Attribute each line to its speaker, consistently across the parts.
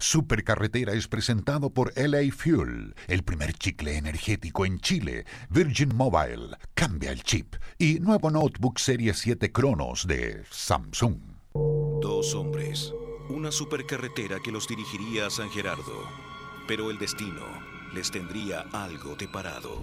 Speaker 1: Supercarretera es presentado por LA Fuel, el primer chicle energético en Chile, Virgin Mobile, cambia el chip y nuevo notebook Serie 7 Cronos de Samsung.
Speaker 2: Dos hombres, una supercarretera que los dirigiría a San Gerardo, pero el destino les tendría algo deparado.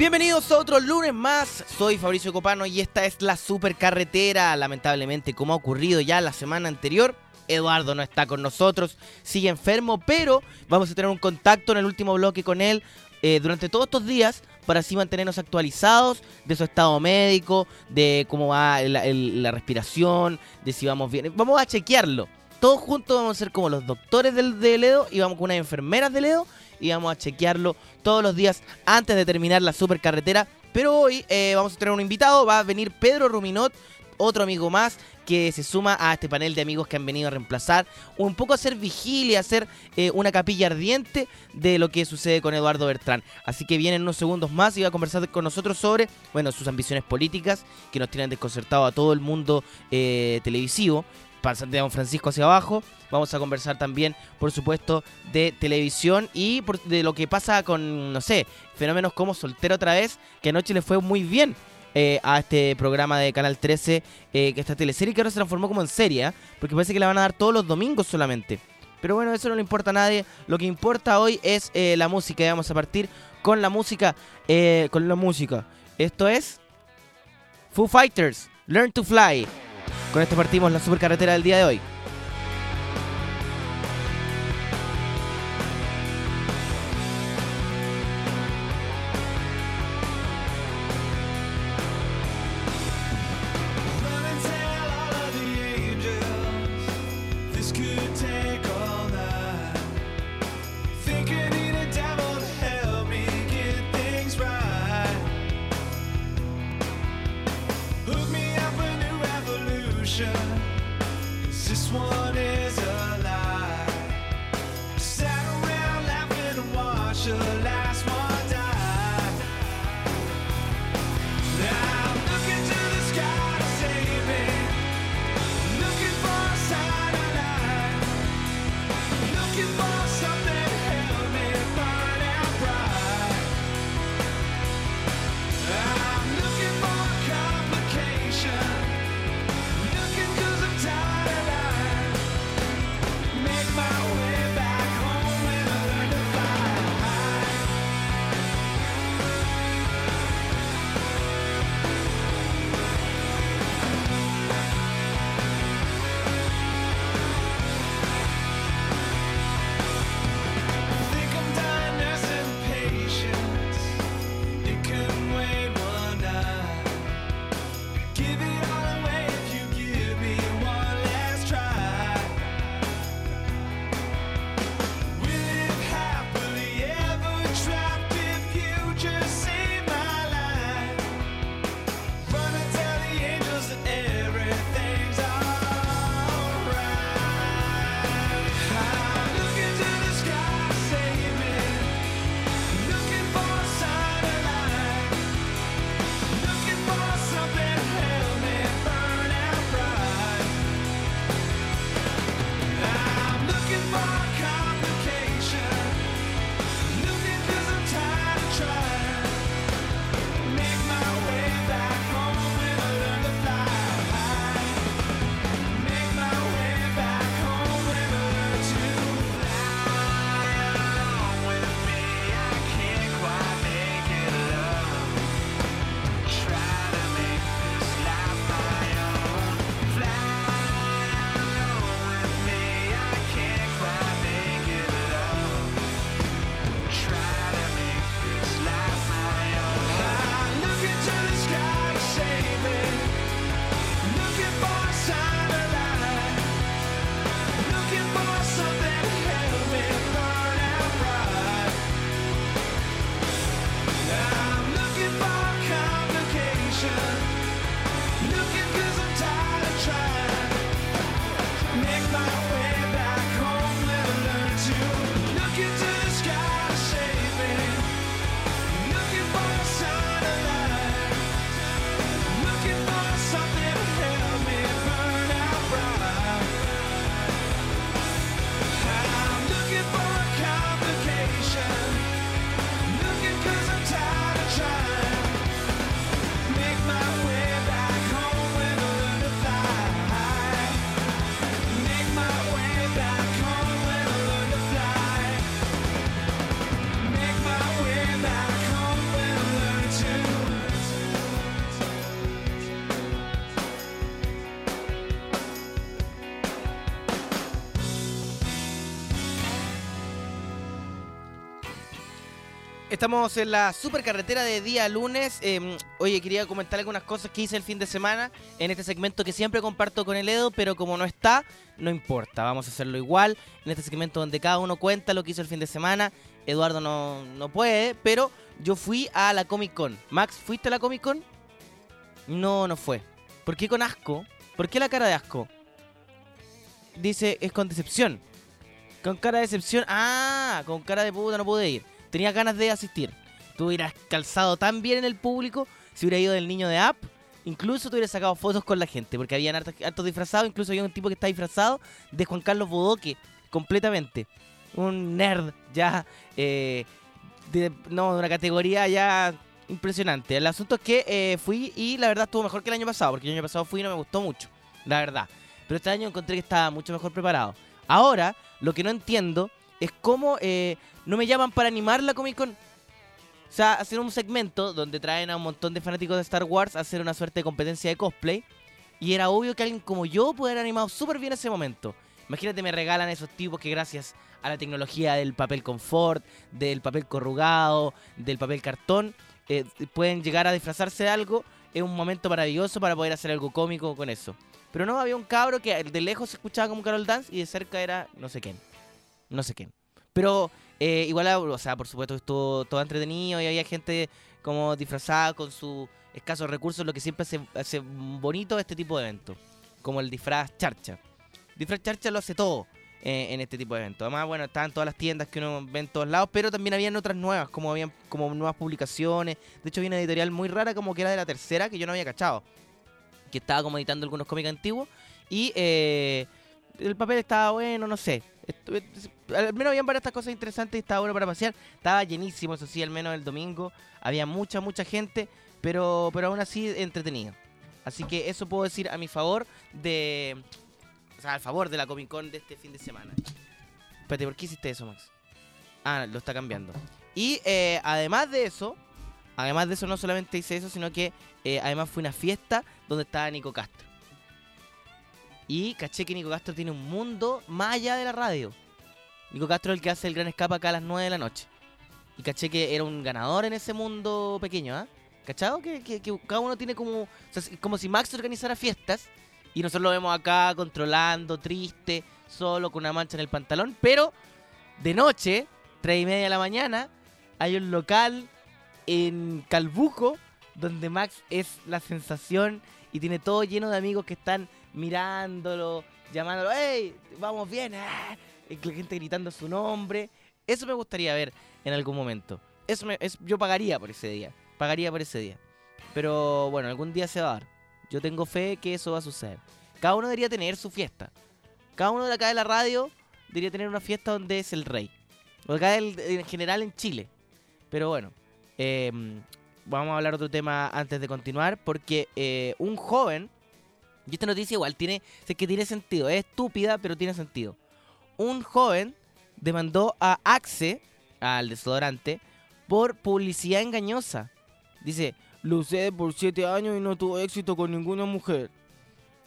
Speaker 3: Bienvenidos a otro lunes más, soy Fabricio Copano y esta es la supercarretera. Lamentablemente, como ha ocurrido ya la semana anterior, Eduardo no está con nosotros, sigue enfermo, pero vamos a tener un contacto en el último bloque con él eh, durante todos estos días para así mantenernos actualizados de su estado médico, de cómo va la, la respiración, de si vamos bien. Vamos a chequearlo. Todos juntos vamos a ser como los doctores del, de Ledo y vamos con unas enfermeras de Ledo y vamos a chequearlo todos los días antes de terminar la supercarretera. Pero hoy eh, vamos a tener un invitado, va a venir Pedro Ruminot, otro amigo más que se suma a este panel de amigos que han venido a reemplazar, un poco a hacer vigilia, a hacer eh, una capilla ardiente de lo que sucede con Eduardo Bertrán. Así que vienen unos segundos más y va a conversar con nosotros sobre, bueno, sus ambiciones políticas que nos tienen desconcertado a todo el mundo eh, televisivo, de Don Francisco hacia abajo. Vamos a conversar también, por supuesto, de televisión y de lo que pasa con, no sé, fenómenos como Soltero otra vez, que anoche le fue muy bien eh, a este programa de Canal 13, eh, que esta teleserie que ahora se transformó como en serie, ¿eh? porque parece que la van a dar todos los domingos solamente. Pero bueno, eso no le importa a nadie. Lo que importa hoy es la música. Y vamos a partir con la música. con la música. Esto es Foo Fighters, Learn to Fly. Con esto partimos la supercarretera del día de hoy. Estamos en la supercarretera de día lunes. Eh, oye, quería comentar algunas cosas que hice el fin de semana en este segmento que siempre comparto con el Edo, pero como no está, no importa, vamos a hacerlo igual. En este segmento donde cada uno cuenta lo que hizo el fin de semana. Eduardo no, no puede, pero yo fui a la Comic Con. Max, ¿fuiste a la Comic Con? No, no fue. ¿Por qué con asco? ¿Por qué la cara de asco? Dice, es con decepción. Con cara de decepción. Ah, con cara de puta no pude ir. Tenía ganas de asistir. Tú hubieras calzado tan bien en el público si hubiera ido del niño de App. Incluso tú hubieras sacado fotos con la gente, porque habían hartos, disfrazados. Incluso había un tipo que está disfrazado de Juan Carlos Bodoque, completamente. Un nerd ya, eh, de, no, de una categoría ya impresionante. El asunto es que eh, fui y la verdad estuvo mejor que el año pasado, porque el año pasado fui y no me gustó mucho, la verdad. Pero este año encontré que estaba mucho mejor preparado. Ahora, lo que no entiendo es cómo eh, no me llaman para animar la Comic Con. O sea, hacer un segmento donde traen a un montón de fanáticos de Star Wars a hacer una suerte de competencia de cosplay. Y era obvio que alguien como yo pudiera haber animado súper bien ese momento. Imagínate, me regalan esos tipos que gracias a la tecnología del papel confort, del papel corrugado, del papel cartón, eh, pueden llegar a disfrazarse de algo. Es un momento maravilloso para poder hacer algo cómico con eso. Pero no, había un cabro que de lejos se escuchaba como Carol Dance y de cerca era no sé quién. No sé quién. Pero eh, igual, o sea, por supuesto estuvo todo entretenido y había gente como disfrazada con sus escasos recursos, lo que siempre hace, hace bonito este tipo de eventos. Como el disfraz charcha. Disfraz charcha lo hace todo eh, en este tipo de eventos. Además, bueno, estaban todas las tiendas que uno ve en todos lados, pero también habían otras nuevas, como habían como nuevas publicaciones. De hecho, había una editorial muy rara como que era de la tercera, que yo no había cachado. Que estaba como editando algunos cómics antiguos. Y eh, el papel estaba bueno, no sé. Al menos habían varias cosas interesantes y estaba bueno para pasear. Estaba llenísimo, eso sí, al menos el domingo. Había mucha, mucha gente, pero, pero aún así entretenido. Así que eso puedo decir a mi favor de... O sea, al favor de la Comic Con de este fin de semana. Espérate, ¿por qué hiciste eso, Max? Ah, lo está cambiando. Y eh, además de eso, además de eso no solamente hice eso, sino que eh, además fue una fiesta donde estaba Nico Castro. Y caché que Nico Castro tiene un mundo más allá de la radio. Nico Castro es el que hace el gran escape acá a las 9 de la noche. Y caché que era un ganador en ese mundo pequeño, ¿ah? ¿Cachado? Que, cada uno tiene como. O sea, como si Max organizara fiestas y nosotros lo vemos acá controlando, triste, solo con una mancha en el pantalón. Pero de noche, tres y media de la mañana, hay un local en Calbuco donde Max es la sensación y tiene todo lleno de amigos que están mirándolo, llamándolo, ¡hey! Vamos bien, ¡ah! la gente gritando su nombre. Eso me gustaría ver en algún momento. Eso es, yo pagaría por ese día. Pagaría por ese día. Pero bueno, algún día se va a dar. Yo tengo fe que eso va a suceder. Cada uno debería tener su fiesta. Cada uno de acá de la radio debería tener una fiesta donde es el rey. O acá en general en Chile. Pero bueno, em, vamos a hablar otro tema antes de continuar. Porque eh, un joven y esta noticia igual tiene, sé que tiene sentido, es estúpida, pero tiene sentido. Un joven demandó a Axe, al desodorante, por publicidad engañosa. Dice, lo usé por siete años y no tuve éxito con ninguna mujer.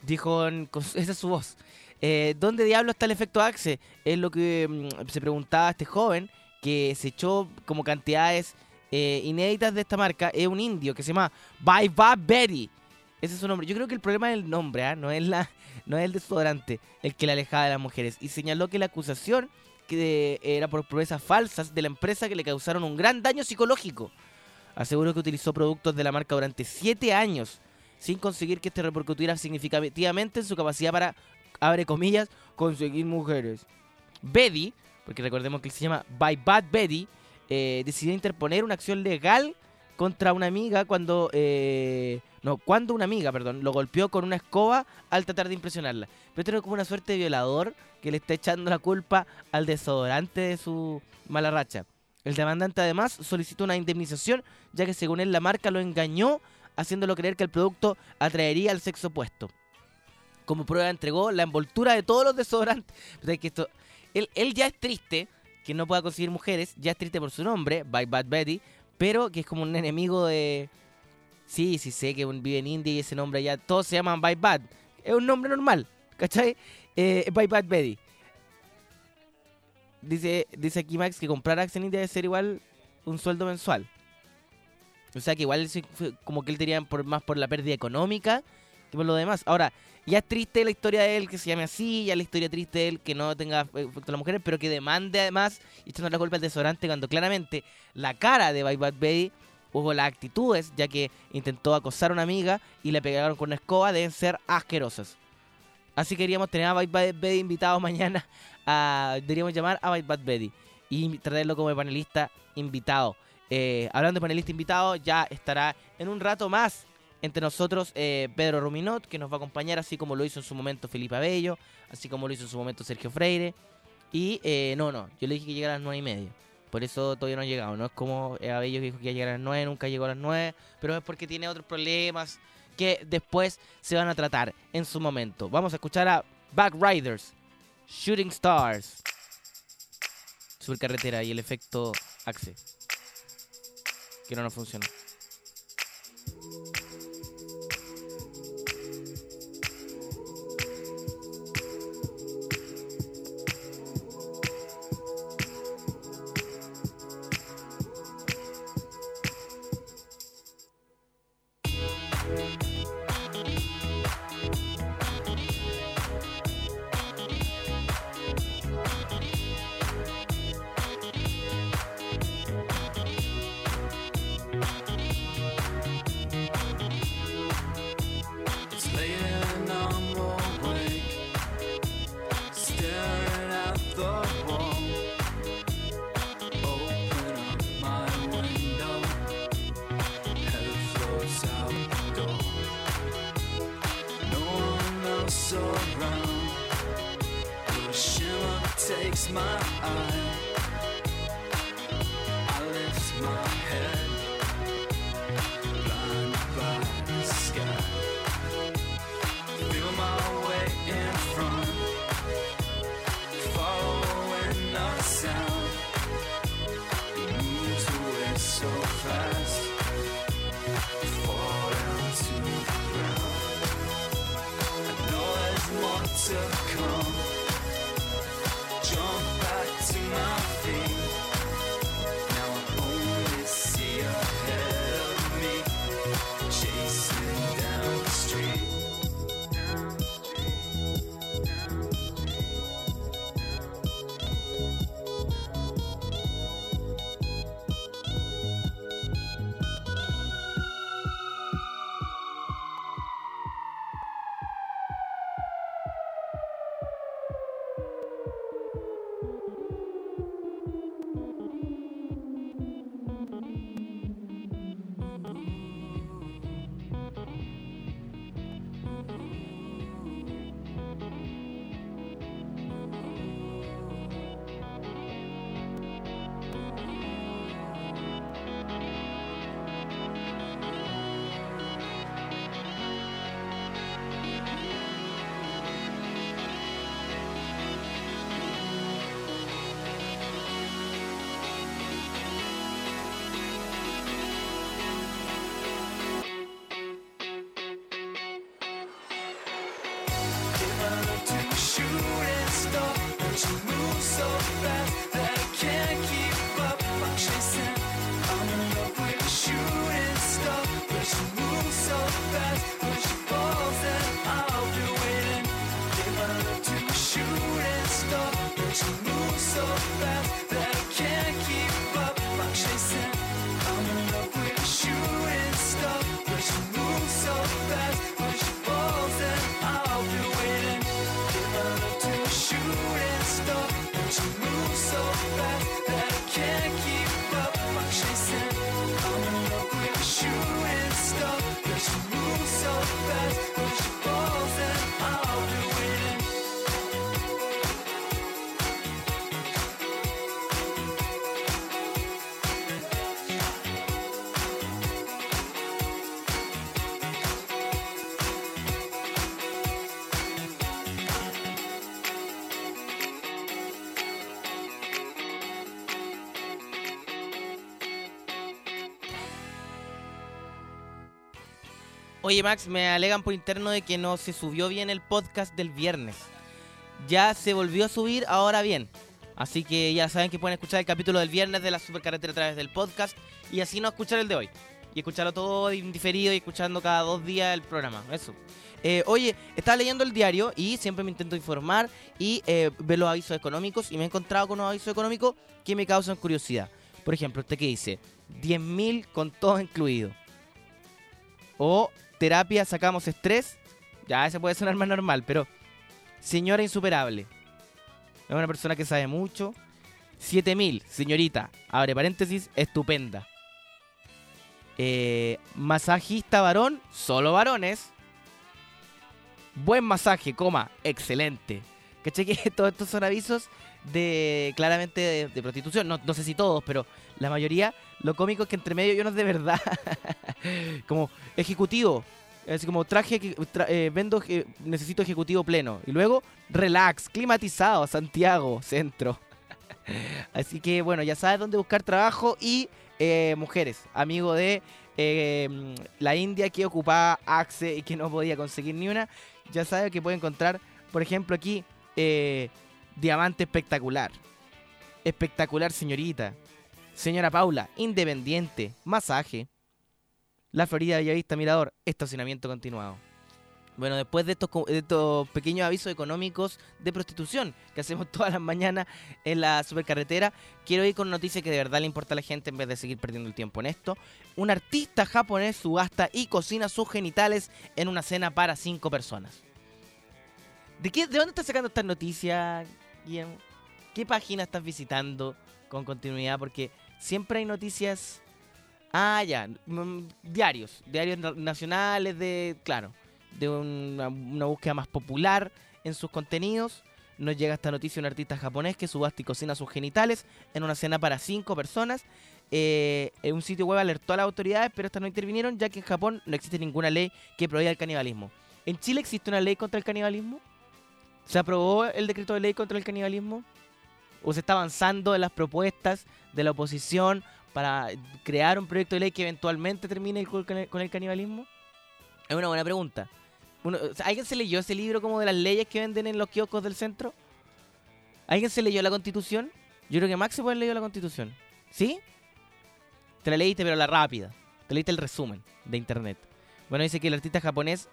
Speaker 3: Dijo, esa es su voz. Eh, ¿Dónde diablo está el efecto Axe? Es lo que mm, se preguntaba este joven que se echó como cantidades eh, inéditas de esta marca. Es un indio que se llama Bye Bye Betty. Ese es su nombre. Yo creo que el problema es el nombre, ¿ah? no, es la, no es el desodorante el que la alejaba de las mujeres. Y señaló que la acusación que era por promesas falsas de la empresa que le causaron un gran daño psicológico. Aseguró que utilizó productos de la marca durante siete años sin conseguir que este repercutiera significativamente en su capacidad para, abre comillas, conseguir mujeres. Betty, porque recordemos que se llama By Bad Betty, eh, decidió interponer una acción legal contra una amiga cuando eh, no, cuando una amiga, perdón, lo golpeó con una escoba al tratar de impresionarla. Pero tiene como una suerte de violador que le está echando la culpa al desodorante de su mala racha. El demandante además solicitó una indemnización, ya que según él la marca lo engañó, haciéndolo creer que el producto atraería al sexo opuesto. Como prueba entregó la envoltura de todos los desodorantes. que esto, él, él ya es triste que no pueda conseguir mujeres, ya es triste por su nombre, By Bad Betty, pero que es como un enemigo de, Sí, sí sé que vive en India y ese nombre allá, todos se llaman Bye Bad. Es un nombre normal, ¿cachai? Eh, Bye Bad Betty. Dice, dice aquí Max que comprar Axe en India debe ser igual
Speaker 4: un sueldo mensual. O sea que igual como que él tenía por, más por la pérdida económica que por lo demás. Ahora, ya es triste la historia de él que se llame así, ya la historia triste de él que no tenga efecto a las mujeres, pero que demande además echando la culpa al desodorante cuando claramente la cara de Bye Bad Baby o las actitudes, ya que intentó acosar a una amiga y le pegaron con una escoba, deben ser asquerosas. Así queríamos tener a Bye Bad Baby invitado mañana. A, deberíamos llamar a Bye Bad Baby y traerlo como panelista invitado. Eh, hablando de panelista invitado, ya estará en un rato más entre nosotros eh, Pedro Ruminot, que nos va a acompañar, así como lo hizo en su momento Felipe Abello, así como lo hizo en su momento Sergio Freire. Y eh, no, no, yo le dije que llegara a las nueve y media. Por eso todavía no ha llegado. No es como Abello que dijo que iba a llegar a las nueve, nunca llegó a las nueve, pero es porque tiene otros problemas que después se van a tratar en su momento. Vamos a escuchar a Back Riders, Shooting Stars, Supercarretera y el efecto Axe que no nos funcionó. Oye, Max, me alegan por interno de que no se subió bien el podcast del viernes. Ya se volvió a subir, ahora bien.
Speaker 3: Así que ya saben que pueden escuchar el capítulo del viernes de la supercarretera a través del podcast y así no escuchar el de hoy. Y escucharlo todo diferido y escuchando cada dos días el programa. Eso. Eh, oye, estaba leyendo el diario y siempre me intento informar y eh, ver los avisos económicos y me he encontrado con unos avisos económicos que me causan curiosidad. Por ejemplo, este que dice 10.000 con todo incluido. O terapia sacamos estrés. Ya, ese puede sonar más normal, pero señora insuperable. Es una persona que sabe mucho. 7000, señorita. Abre paréntesis, estupenda. Eh, masajista varón, solo varones. Buen masaje, coma, excelente. ¿Cachai que todos estos son avisos de claramente de, prostitución? No sé si todos, pero la mayoría. Lo cómico es que entre medio hay unos de verdad. como ejecutivo. Así como traje, tra- eh, vendo, necesito ejecutivo pleno. Y luego, relax, climatizado, Santiago, centro. Así que bueno, ya sabes dónde buscar trabajo y eh, mujeres. Amigo de eh, la India que ocupaba Axe y que no podía conseguir ni una. Ya sabes que puede encontrar, por ejemplo, aquí, eh, diamante espectacular. Espectacular, señorita. Señora Paula, independiente, masaje. La Florida Bellavista Mirador, estacionamiento continuado. Bueno, después de estos, pequeños avisos económicos de prostitución que hacemos todas las mañanas en la supercarretera, quiero ir con noticias que de verdad le importa a la gente en vez de seguir perdiendo el tiempo en esto. Un artista japonés subasta y cocina sus genitales en una cena para cinco personas. ¿De, qué, ¿De dónde estás sacando estas noticias? ¿Qué página estás visitando con continuidad? Porque siempre hay noticias... Ah, ya, mm, diarios, diarios na- nacionales de, claro, de una, una búsqueda más popular en sus contenidos. Nos llega esta noticia de un artista japonés que subasta y cocina sus genitales en una cena para cinco personas. Eh, un sitio web alertó a las autoridades, pero estas no intervinieron ya que en Japón no existe ninguna ley que prohíba el canibalismo. ¿En Chile existe una ley contra el canibalismo? ¿Se aprobó el decreto de ley contra el canibalismo? ¿O se está avanzando en las propuestas de la oposición para crear un proyecto de ley que eventualmente termine con el, canibalismo? Es una buena pregunta. ¿Alguien se leyó ese libro como de las leyes que venden en los kioscos del centro? ¿Alguien se leyó la constitución? Yo creo que Max se puede haber leído la constitución. ¿Sí? Te la leíste, pero la rápida. Te leíste el resumen de internet. Bueno, dice que el artista japonés.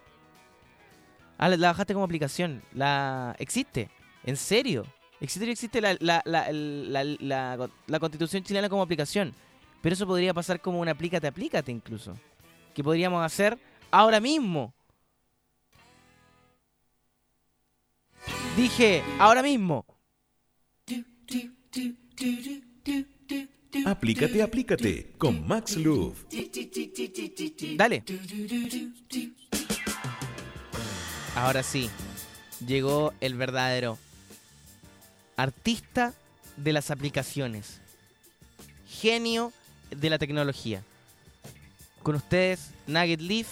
Speaker 3: Ah, la bajaste como aplicación. La. Existe. ¿En serio? Existe existe la, la, la, la, la- la constitución chilena como aplicación. Pero eso podría pasar como un aplícate, aplícate incluso. Que podríamos hacer ahora mismo. Dije, ahora mismo.
Speaker 5: Aplícate, aplícate con Max Love.
Speaker 3: Dale. Ahora sí, llegó el verdadero artista de las aplicaciones. Genio de la tecnología. Con ustedes, Nugget Leaf.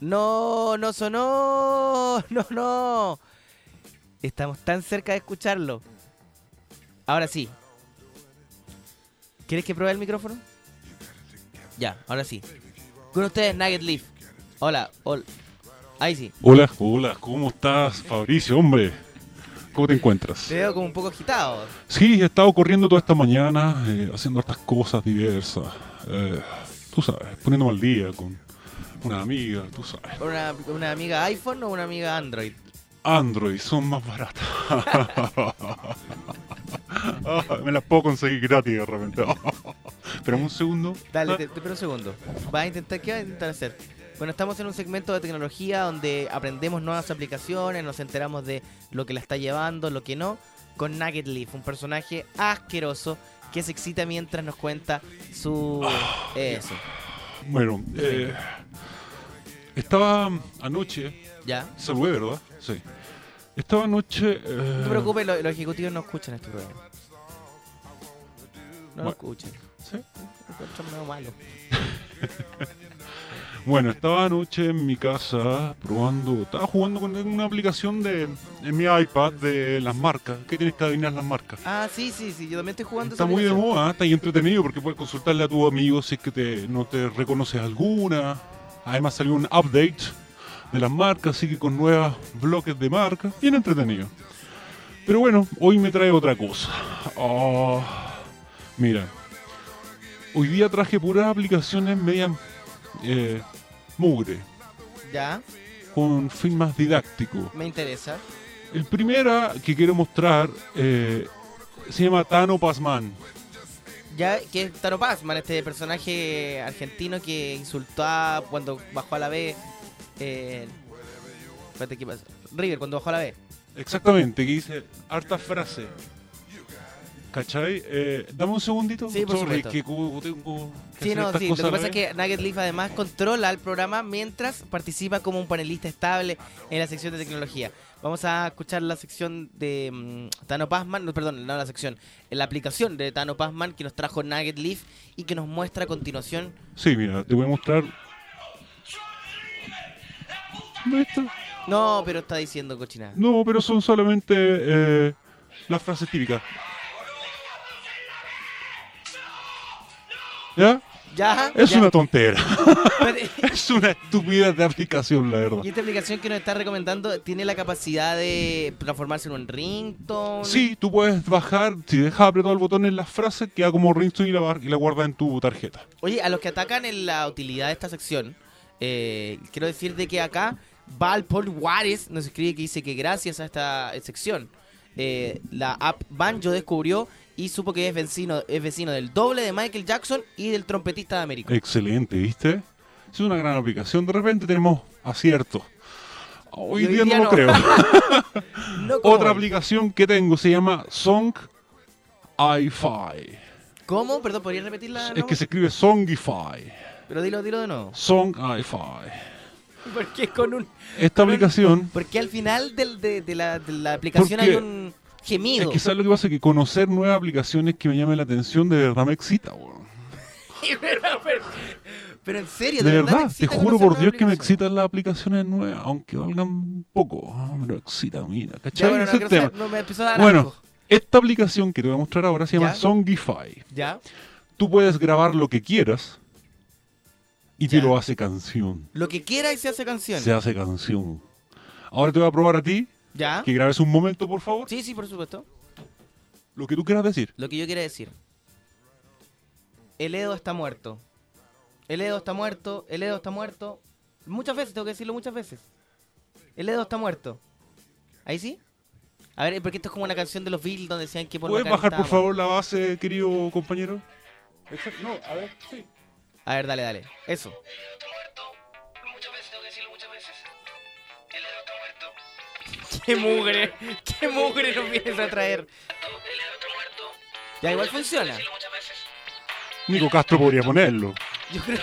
Speaker 3: No, no sonó. No, no. Estamos tan cerca de escucharlo. Ahora sí. ¿Quieres que pruebe el micrófono? Ya, ahora sí. Con ustedes, Nugget Leaf. Hola, hola. Ahí sí.
Speaker 6: Hola, hola, ¿cómo estás, Fabricio? Hombre, ¿cómo te encuentras?
Speaker 3: Te veo como un poco agitado.
Speaker 6: Sí, he estado corriendo toda esta mañana, eh, haciendo estas cosas diversas. Eh, tú sabes, poniéndome al día con una amiga, tú sabes.
Speaker 3: ¿Una, una amiga iPhone o una amiga Android?
Speaker 6: Android son más baratas. Ah, me las puedo conseguir gratis de repente. Espera un segundo.
Speaker 3: Dale, te, te espero un segundo. ¿Vas a intentar qué vas a intentar hacer? Bueno, estamos en un segmento de tecnología donde aprendemos nuevas aplicaciones, nos enteramos de lo que la está llevando, lo que no, con Nugget Leaf, un personaje asqueroso que se excita mientras nos cuenta su... Eso.
Speaker 6: Bueno, eh, estaba anoche,
Speaker 3: ¿Ya?
Speaker 6: saludé, ¿verdad? Sí. Estaba anoche... eh,
Speaker 3: No te preocupes, lo- los ejecutivos no escuchan este programa. No lo
Speaker 6: Bueno.
Speaker 3: escuchan.
Speaker 6: Sí.
Speaker 3: Lo malo.
Speaker 6: Bueno, estaba anoche en mi casa probando, estaba jugando con una aplicación de en mi iPad de las marcas. ¿Qué tienes que adivinar las marcas?
Speaker 3: Ah, sí, sí, sí, yo también estoy jugando
Speaker 6: Está muy de moda, está ahí entretenido porque puedes consultarle a tu amigo si es que te, no te reconoces alguna. Además salió un update de las marcas, así que con nuevos bloques de marcas, bien entretenido. Pero bueno, hoy me trae otra cosa. Ah, mira, hoy día traje puras aplicaciones medias eh, mugre,
Speaker 3: Ya,
Speaker 6: con fin más didáctico.
Speaker 3: me interesa.
Speaker 6: El primera que quiero mostrar eh, se llama Tano Pasman.
Speaker 3: Ya, que es Tano Pazman, este personaje argentino que insultó a cuando bajó a la B. Eh, espérate, ¿qué pasa? River, cuando bajó a la B.
Speaker 6: Exactamente, que dice harta frase. ¿Cachai? Eh, dame un segundito.
Speaker 3: Sí, por
Speaker 6: Sorry, que tengo que
Speaker 3: Sí, no, sí. Lo que pasa es que Nugget Leaf además controla el programa mientras participa como un panelista estable en la sección de tecnología. Vamos a escuchar la sección de mm, Tano Pazman, no, perdón, no la sección, la aplicación de Tano Pazman que nos trajo Nugget Leaf y que nos muestra a continuación.
Speaker 6: Sí, mira, te voy a mostrar. No,
Speaker 3: pero está diciendo cochinada.
Speaker 6: No, pero son solamente eh, las frases típicas. ¿Ya?
Speaker 3: Ya,
Speaker 6: Es
Speaker 3: ya.
Speaker 6: una tontera.
Speaker 3: Pero-
Speaker 6: es una estupidez de aplicación, la verdad.
Speaker 3: Y esta aplicación que nos está recomendando tiene la capacidad de transformarse en un ringtone.
Speaker 6: Sí, tú puedes bajar, si dejas apretado el botón en las frases, queda como ringtone y la, y la guarda en tu tarjeta.
Speaker 3: Oye, a los que atacan en la utilidad de esta sección, eh, quiero decir de que acá Val Paul Juárez nos escribe que dice que gracias a esta sección, eh, la app Banjo descubrió y supo que es vecino, es vecino del doble de Michael Jackson y del trompetista de América.
Speaker 6: Excelente, ¿viste? Es una gran aplicación. De repente tenemos aciertos. Hoy, día,
Speaker 3: día
Speaker 6: no lo creo.
Speaker 3: No
Speaker 6: Otra aplicación que tengo se llama Song i-Fi.
Speaker 3: ¿Cómo? Perdón, ¿podrías repetirla?
Speaker 6: Es que se escribe Songify.
Speaker 3: Pero dilo, dilo de nuevo.
Speaker 6: Song i-Fi.
Speaker 3: ¿Por qué con un...?
Speaker 6: Esta
Speaker 3: con un-
Speaker 6: aplicación
Speaker 3: Porque al final del- de, de la, de la aplicación
Speaker 6: Porque
Speaker 3: hay un gemido.
Speaker 6: es que sabes lo que pasa que conocer nuevas aplicaciones que me llamen la atención de verdad me excita, weón.
Speaker 3: pero, pero- pero en serio,
Speaker 6: De
Speaker 3: de,
Speaker 6: verdad, te juro por Dios que me excitan las aplicaciones nuevas, aunque valgan poco. Ah, me lo excita, mira,
Speaker 3: Ya,
Speaker 6: ¿cachai?
Speaker 3: bueno,
Speaker 6: Ese
Speaker 3: no,
Speaker 6: tema.
Speaker 3: saber, no, me a dar
Speaker 6: Bueno, esta aplicación que te voy a mostrar ahora se llama
Speaker 3: ¿Ya?
Speaker 6: Songify.
Speaker 3: ¿Ya?
Speaker 6: Tú puedes grabar lo que quieras y te
Speaker 3: Ya.
Speaker 6: lo hace canción.
Speaker 3: Lo que quiera y se hace canción.
Speaker 6: Se hace canción. Ahora te voy a probar a ti
Speaker 3: ¿Ya?
Speaker 6: que grabes un momento, por favor.
Speaker 3: Sí, sí, por supuesto.
Speaker 6: Lo que tú quieras decir.
Speaker 3: Lo que yo quiero decir. El Edo está muerto. El Edo está muerto. El Edo está muerto. Muchas veces, tengo que decirlo muchas veces. El Edo está muerto. ¿Ahí sí? A ver, porque esto es como una canción de los Beatles donde decían que Paul
Speaker 6: ¿Puedes bajar, por favor, la base, querido compañero? Exacto. No, a ver, sí.
Speaker 3: A ver, dale, dale. Eso. ¡Qué mugre! ¡Qué mugre nos vienes a traer! Ya, igual funciona.
Speaker 6: Nico Castro podría ponerlo.
Speaker 3: Yo creo,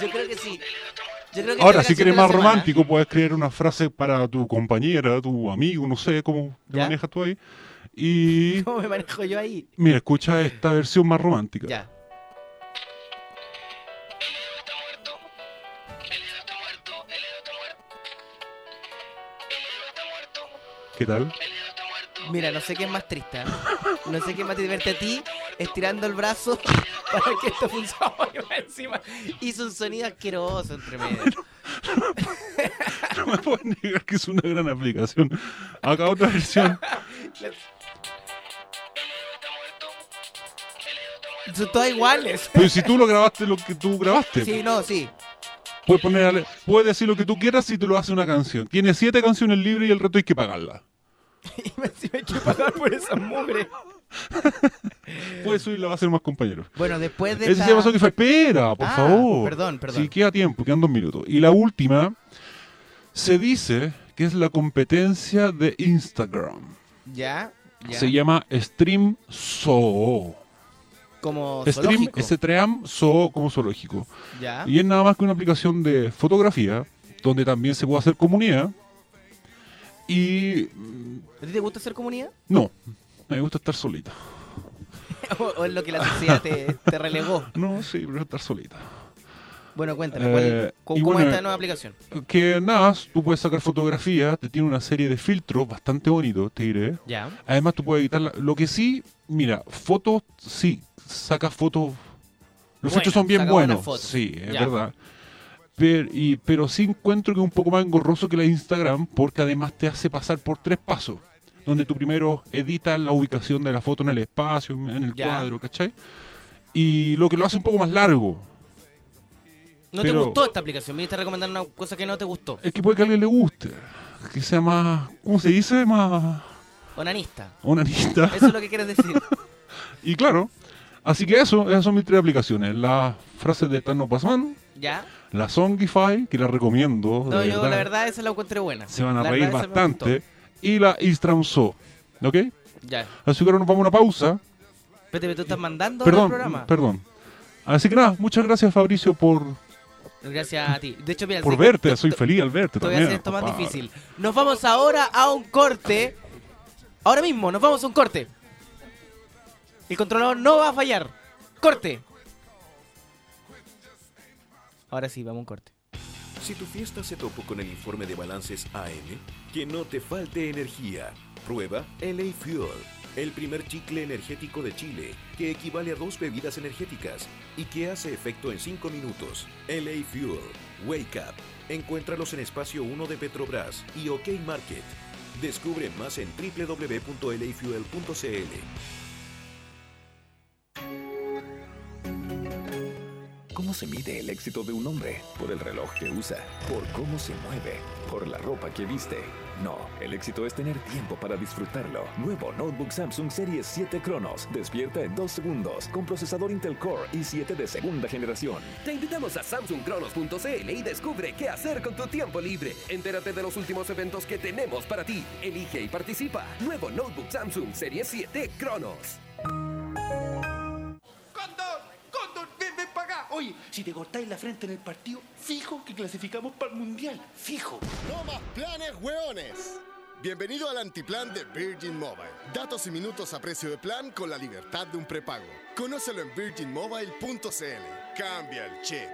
Speaker 3: yo creo que sí. Yo creo que
Speaker 6: Ahora, si quieres más
Speaker 3: semana.
Speaker 6: romántico, puedes crear una frase para tu compañera, tu amigo, no sé cómo te
Speaker 3: ¿Ya?
Speaker 6: manejas tú ahí. Y
Speaker 3: ¿Cómo me manejo yo ahí?
Speaker 6: mira, escucha esta versión más romántica.
Speaker 3: Ya.
Speaker 6: ¿Qué tal?
Speaker 3: Mira, no sé qué es más triste. ¿eh? No sé qué es más triste verte a ti estirando el brazo para que esto funcione. Encima hizo un sonido asqueroso entre medio.
Speaker 6: No me puedes negar que es una gran aplicación. Acá otra versión.
Speaker 3: Son todas iguales.
Speaker 6: Pero si tú lo grabaste lo que tú grabaste,
Speaker 3: Sí, no, sí.
Speaker 6: Puedes, poner, puedes decir lo que tú quieras si te lo hace una canción. Tiene siete canciones libres y el resto hay que pagarla.
Speaker 3: Y más encima hay que pagar por esa mugre.
Speaker 6: Puedes subirla, va a ser más compañeros.
Speaker 3: Bueno, después de
Speaker 6: Ese
Speaker 3: esta...
Speaker 6: se Spotify. Espera, por
Speaker 3: Ah,
Speaker 6: favor.
Speaker 3: perdón, perdón.
Speaker 6: Sí, queda tiempo, quedan dos minutos. Y la última, se dice que es la competencia de Instagram.
Speaker 3: Ya, ya.
Speaker 6: Se llama Stream Zoo.
Speaker 3: Como
Speaker 6: Stream,
Speaker 3: zoológico.
Speaker 6: Stream Zoo como zoológico.
Speaker 3: Ya.
Speaker 6: Y es nada más que una aplicación de fotografía, donde también se puede hacer comunidad. Y
Speaker 3: ¿A ti te gusta hacer comunidad?
Speaker 6: no, me gusta estar solita.
Speaker 3: ¿O, o es lo que la sociedad te, te relegó?
Speaker 6: No, sí, pero estar solita.
Speaker 3: Bueno, cuéntame, ¿cuál-
Speaker 6: Eh,
Speaker 3: ¿cómo, cómo
Speaker 6: bueno,
Speaker 3: es esta nueva aplicación?
Speaker 6: Que nada, tú puedes sacar fotografías, te tiene una serie de filtros bastante bonitos, te diré.
Speaker 3: Ya.
Speaker 6: Además, tú puedes editarla. Lo que sí, mira, fotos, sí, saca fotos. Los filtros son bien buenos. Sí, es
Speaker 3: Ya.
Speaker 6: verdad. Pero, y, pero sí encuentro que es un poco más engorroso que la de Instagram, porque además te hace pasar por tres pasos. donde tú primero editas la ubicación de la foto en el espacio, en el
Speaker 3: Ya.
Speaker 6: cuadro, ¿cachai? Y lo que lo hace un poco más largo.
Speaker 3: ¿No te gustó esta aplicación? Viniste a recomendar una cosa que no te gustó.
Speaker 6: Es que puede que a alguien le guste. Que sea más, ¿cómo se dice? Más
Speaker 3: Onanista.
Speaker 6: onanista.
Speaker 3: Eso es lo que quieres decir.
Speaker 6: Y claro, así que eso, esas son mis tres aplicaciones. La frase de Tano Pasman,
Speaker 3: ¿Ya?
Speaker 6: la Songify, que la recomiendo.
Speaker 3: No, yo la verdad esa la encontré buena.
Speaker 6: Se van a
Speaker 3: La
Speaker 6: reír
Speaker 3: verdad, me
Speaker 6: bastante. Y la Istramso. ¿Ok?
Speaker 3: Ya.
Speaker 6: Así que ahora nos vamos a una pausa.
Speaker 3: Espérate, ¿tú estás mandando el
Speaker 6: Perdón,
Speaker 3: programa?
Speaker 6: perdón. Así que nada, muchas gracias Fabricio por,
Speaker 3: Gracias a ti. De hecho, mira,
Speaker 6: por verte.
Speaker 3: te-
Speaker 6: Soy feliz al verte
Speaker 3: Te voy a hacer esto más difícil. Nos vamos ahora a un corte. Ahora mismo, nos vamos a un corte. El controlador no va a fallar. Corte. Ahora sí, vamos a un corte.
Speaker 2: Si tu fiesta se topó con el informe de balances AM, que no te falte energía. Prueba LA Fuel, el primer chicle energético de Chile, que equivale a dos bebidas energéticas y que hace efecto en 5 minutos. LA Fuel, Wake Up. Encuéntralos en espacio 1 de Petrobras y OK Market. Descubre más en www.lafuel.cl.
Speaker 7: ¿Cómo se mide el éxito de un hombre? Por el reloj que usa, por cómo se mueve, por la ropa que viste. No, el éxito es tener tiempo para disfrutarlo. Nuevo Notebook Samsung Series 7 Cronos. Despierta en 2 segundos con procesador Intel Core i7 de segunda generación.
Speaker 8: Te invitamos a samsungcronos.cl y descubre qué hacer con tu tiempo libre. Entérate de los últimos eventos que tenemos para ti. Elige y participa. Nuevo Notebook Samsung Serie 7 Cronos.
Speaker 9: ¡Cóndor! ¡Cóndor! ¡Ven, ven para acá! Oye, si te cortáis la frente en el partido, fijo que clasificamos para el mundial. Fijo.
Speaker 10: No más planes, hueones. Bienvenido al antiplan de Virgin Mobile. Datos y minutos a precio de plan con la libertad de un prepago. Conócelo en virginmobile.cl. Cambia el chip.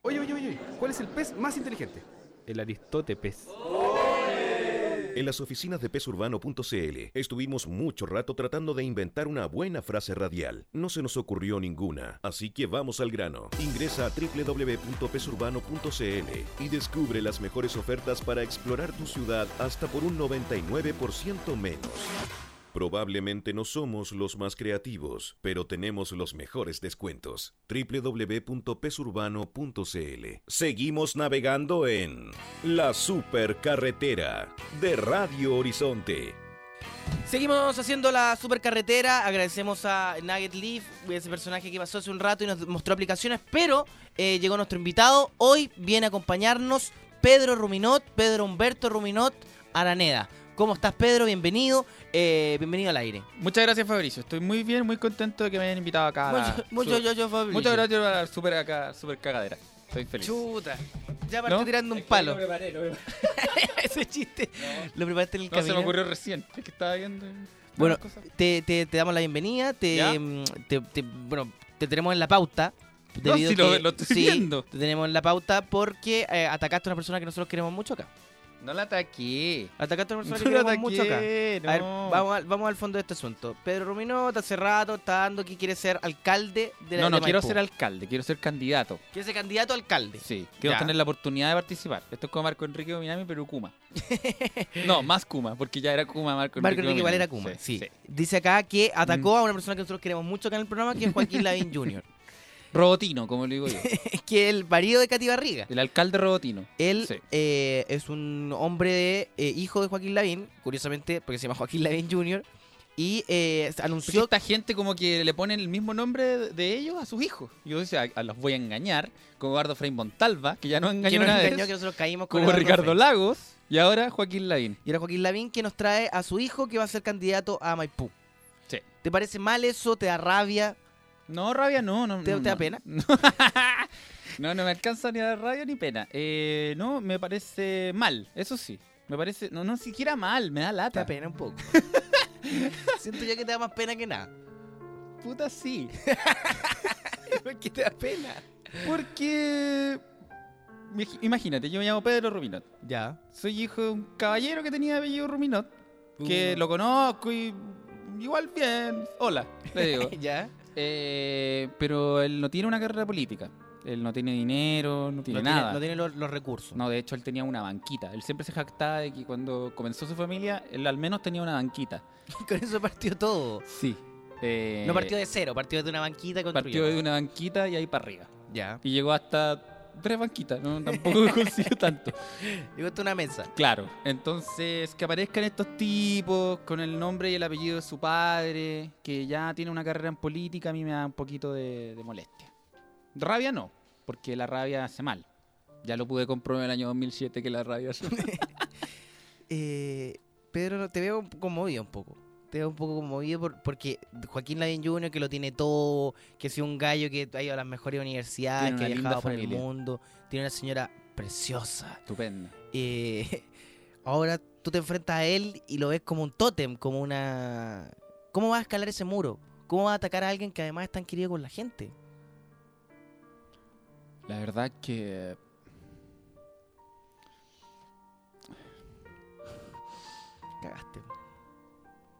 Speaker 11: Oye, oye, oye, ¿cuál es el pez más inteligente? El Aristóteles.
Speaker 2: En las oficinas de pesurbano.cl estuvimos mucho rato tratando de inventar una buena frase radial. No se nos ocurrió ninguna, así que vamos al grano. Ingresa a www.pesurbano.cl y descubre las mejores ofertas para explorar tu ciudad hasta por un 99% menos. Probablemente no somos los más creativos, pero tenemos los mejores descuentos. www.pesurbano.cl Seguimos navegando en La Supercarretera de Radio Horizonte.
Speaker 3: Seguimos haciendo la supercarretera. Agradecemos a Nugget Leaf, ese personaje que pasó hace un rato y nos mostró aplicaciones. Pero eh, llegó nuestro invitado. Hoy viene a acompañarnos Pedro Ruminot, Pedro Humberto Ruminot Araneda. ¿Cómo estás, Pedro? Bienvenido. eh, bienvenido al aire.
Speaker 12: Muchas gracias, Fabricio. Estoy muy bien, muy contento de que me hayan invitado acá.
Speaker 3: Mucho, yo, yo, Fabricio.
Speaker 12: Muchas gracias a la super, acá, super cagadera. Estoy feliz.
Speaker 3: Chuta. Ya partió
Speaker 12: ¿No?
Speaker 3: tirando un
Speaker 12: Es que
Speaker 3: palo.
Speaker 12: lo preparé, lo preparé.
Speaker 3: Ese chiste. Lo preparaste en el
Speaker 12: No, se
Speaker 3: camino.
Speaker 12: me ocurrió recién. Es que estaba viendo.
Speaker 3: Bueno, te, te- te damos la bienvenida. Mm, te- te- bueno, te tenemos en la pauta.
Speaker 12: No, si lo- estoy
Speaker 3: sí,
Speaker 12: viendo.
Speaker 3: Te tenemos en la pauta porque eh, atacaste a una persona que nosotros queremos mucho acá.
Speaker 12: No la ataqué.
Speaker 3: Atacaste a una persona
Speaker 12: No
Speaker 3: que queremos mucho acá.
Speaker 12: ataqué,
Speaker 3: A ver,
Speaker 12: no.
Speaker 3: vamos, al, vamos al fondo de este asunto. Pedro Ruminot hace rato está dando que quiere ser alcalde de la
Speaker 12: No, no
Speaker 3: de
Speaker 12: quiero ser alcalde, quiero ser candidato.
Speaker 3: Quiere ser candidato a alcalde.
Speaker 12: Sí, quiero
Speaker 3: Ya.
Speaker 12: tener la oportunidad de participar. Esto es como Marco Enrique Dominami, pero Kuma. no, más Kuma, porque ya era Kuma Marco Enrique.
Speaker 3: Marco Enrique igual era. Kuma, sí. Dice acá que atacó
Speaker 12: Mm.
Speaker 3: a una persona que nosotros queremos mucho acá en el programa, que es Joaquín Lavín Jr.,
Speaker 12: Robotino, como le digo yo.
Speaker 3: que el marido de Katy Barriga.
Speaker 12: El alcalde Robotino.
Speaker 3: Él
Speaker 12: Sí.
Speaker 3: eh, es un hombre de eh, hijo de Joaquín Lavín, curiosamente, porque se llama Joaquín Lavín Jr. Y eh,
Speaker 12: Porque
Speaker 3: anunció
Speaker 12: esta gente como que le ponen el mismo nombre de- ellos a sus hijos. Yo decía, a, los voy a engañar, como Eduardo Frei Montalva, que ya no engañó
Speaker 3: que nos
Speaker 12: una vez,
Speaker 3: engañó, que nosotros caímos con
Speaker 12: como
Speaker 3: Eduardo
Speaker 12: Ricardo. Lagos, y ahora Joaquín Lavín.
Speaker 3: Y era Joaquín Lavín que nos trae a su hijo que va a ser candidato a Maipú.
Speaker 12: Sí.
Speaker 3: ¿Te parece mal eso? ¿Te da rabia?
Speaker 12: No, rabia no. no
Speaker 3: ¿Te-
Speaker 12: no,
Speaker 3: te da pena?
Speaker 12: No. No, no me alcanza ni a dar rabia ni pena. Eh, no, me parece mal, eso sí. Me parece, no, no siquiera mal, me da
Speaker 3: Te
Speaker 12: lata.
Speaker 3: da pena un poco. Siento yo que te da más pena que nada.
Speaker 12: Puta sí.
Speaker 3: ¿Por qué te da pena?
Speaker 12: Porque... Imag- Imagínate, yo me llamo Pedro Ruminot.
Speaker 3: Ya.
Speaker 12: Soy hijo de un caballero que tenía apellido Ruminot, que lo conozco y igual bien, hola, le digo.
Speaker 3: ¿Ya?
Speaker 12: Eh, pero él no tiene una carrera política. Él no tiene dinero, no tiene
Speaker 3: no tiene-
Speaker 12: nada.
Speaker 3: no tiene los, los recursos.
Speaker 12: No, de hecho él tenía una banquita. Él siempre se jactaba de que cuando comenzó su familia, él al menos tenía una banquita.
Speaker 3: Con eso partió todo.
Speaker 12: Sí. Eh,
Speaker 3: No partió de cero, partió de una banquita y construyó.
Speaker 12: partió de una banquita y ahí para arriba.
Speaker 3: Ya.
Speaker 12: Y llegó hasta tres banquitas, no, tampoco consiguió tanto.
Speaker 3: Llegó hasta una mesa.
Speaker 12: Claro, entonces que aparezcan estos tipos con el nombre y el apellido de su padre, que ya tiene una carrera en política, a mí me da un poquito de, de molestia. Rabia no, porque la rabia hace mal. Ya lo pude comprobar en el año 2007 que la rabia hace mal.
Speaker 3: Eh, Pedro, te veo conmovido un poco. Te veo un poco conmovido por- porque Joaquín Lavín Jr., que lo tiene todo, que es un gallo que ha ido a las mejores universidades,
Speaker 12: Tiene
Speaker 3: que ha viajado por el mundo, tiene una señora preciosa.
Speaker 12: Estupendo.
Speaker 3: Eh, ahora tú te enfrentas a él y lo ves como un tótem, como una... ¿Cómo vas a escalar ese muro? ¿Cómo vas a atacar a alguien que además es tan querido con la gente?
Speaker 12: La verdad que
Speaker 3: Cagaste.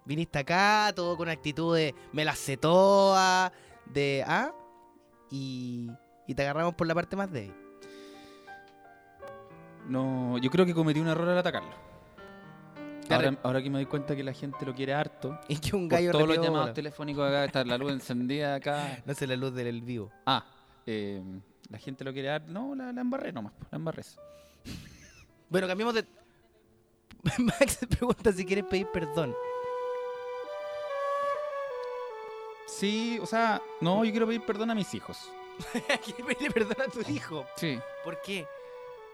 Speaker 3: Viniste acá, todo con actitud de me la sé toda, de ah, y, y te agarramos por la parte más débil.
Speaker 12: no, yo creo que cometí un error al atacarlo. Ahora, ahora que me doy cuenta que la gente lo quiere harto.
Speaker 3: Y que un
Speaker 12: por
Speaker 3: gallo
Speaker 12: todos los llamados telefónicos acá, está la luz encendida acá.
Speaker 3: No sé la luz del vivo.
Speaker 12: Ah, eh, la gente lo quiere harto. No, la, la embarré nomás, la embarré.
Speaker 3: Bueno, cambiamos de. Max pregunta si quieres pedir perdón.
Speaker 12: Sí, o sea, no, yo quiero pedir perdón a mis hijos.
Speaker 3: ¿Quieres pedirle perdón a tu hijo?
Speaker 12: Sí.
Speaker 3: ¿Por qué?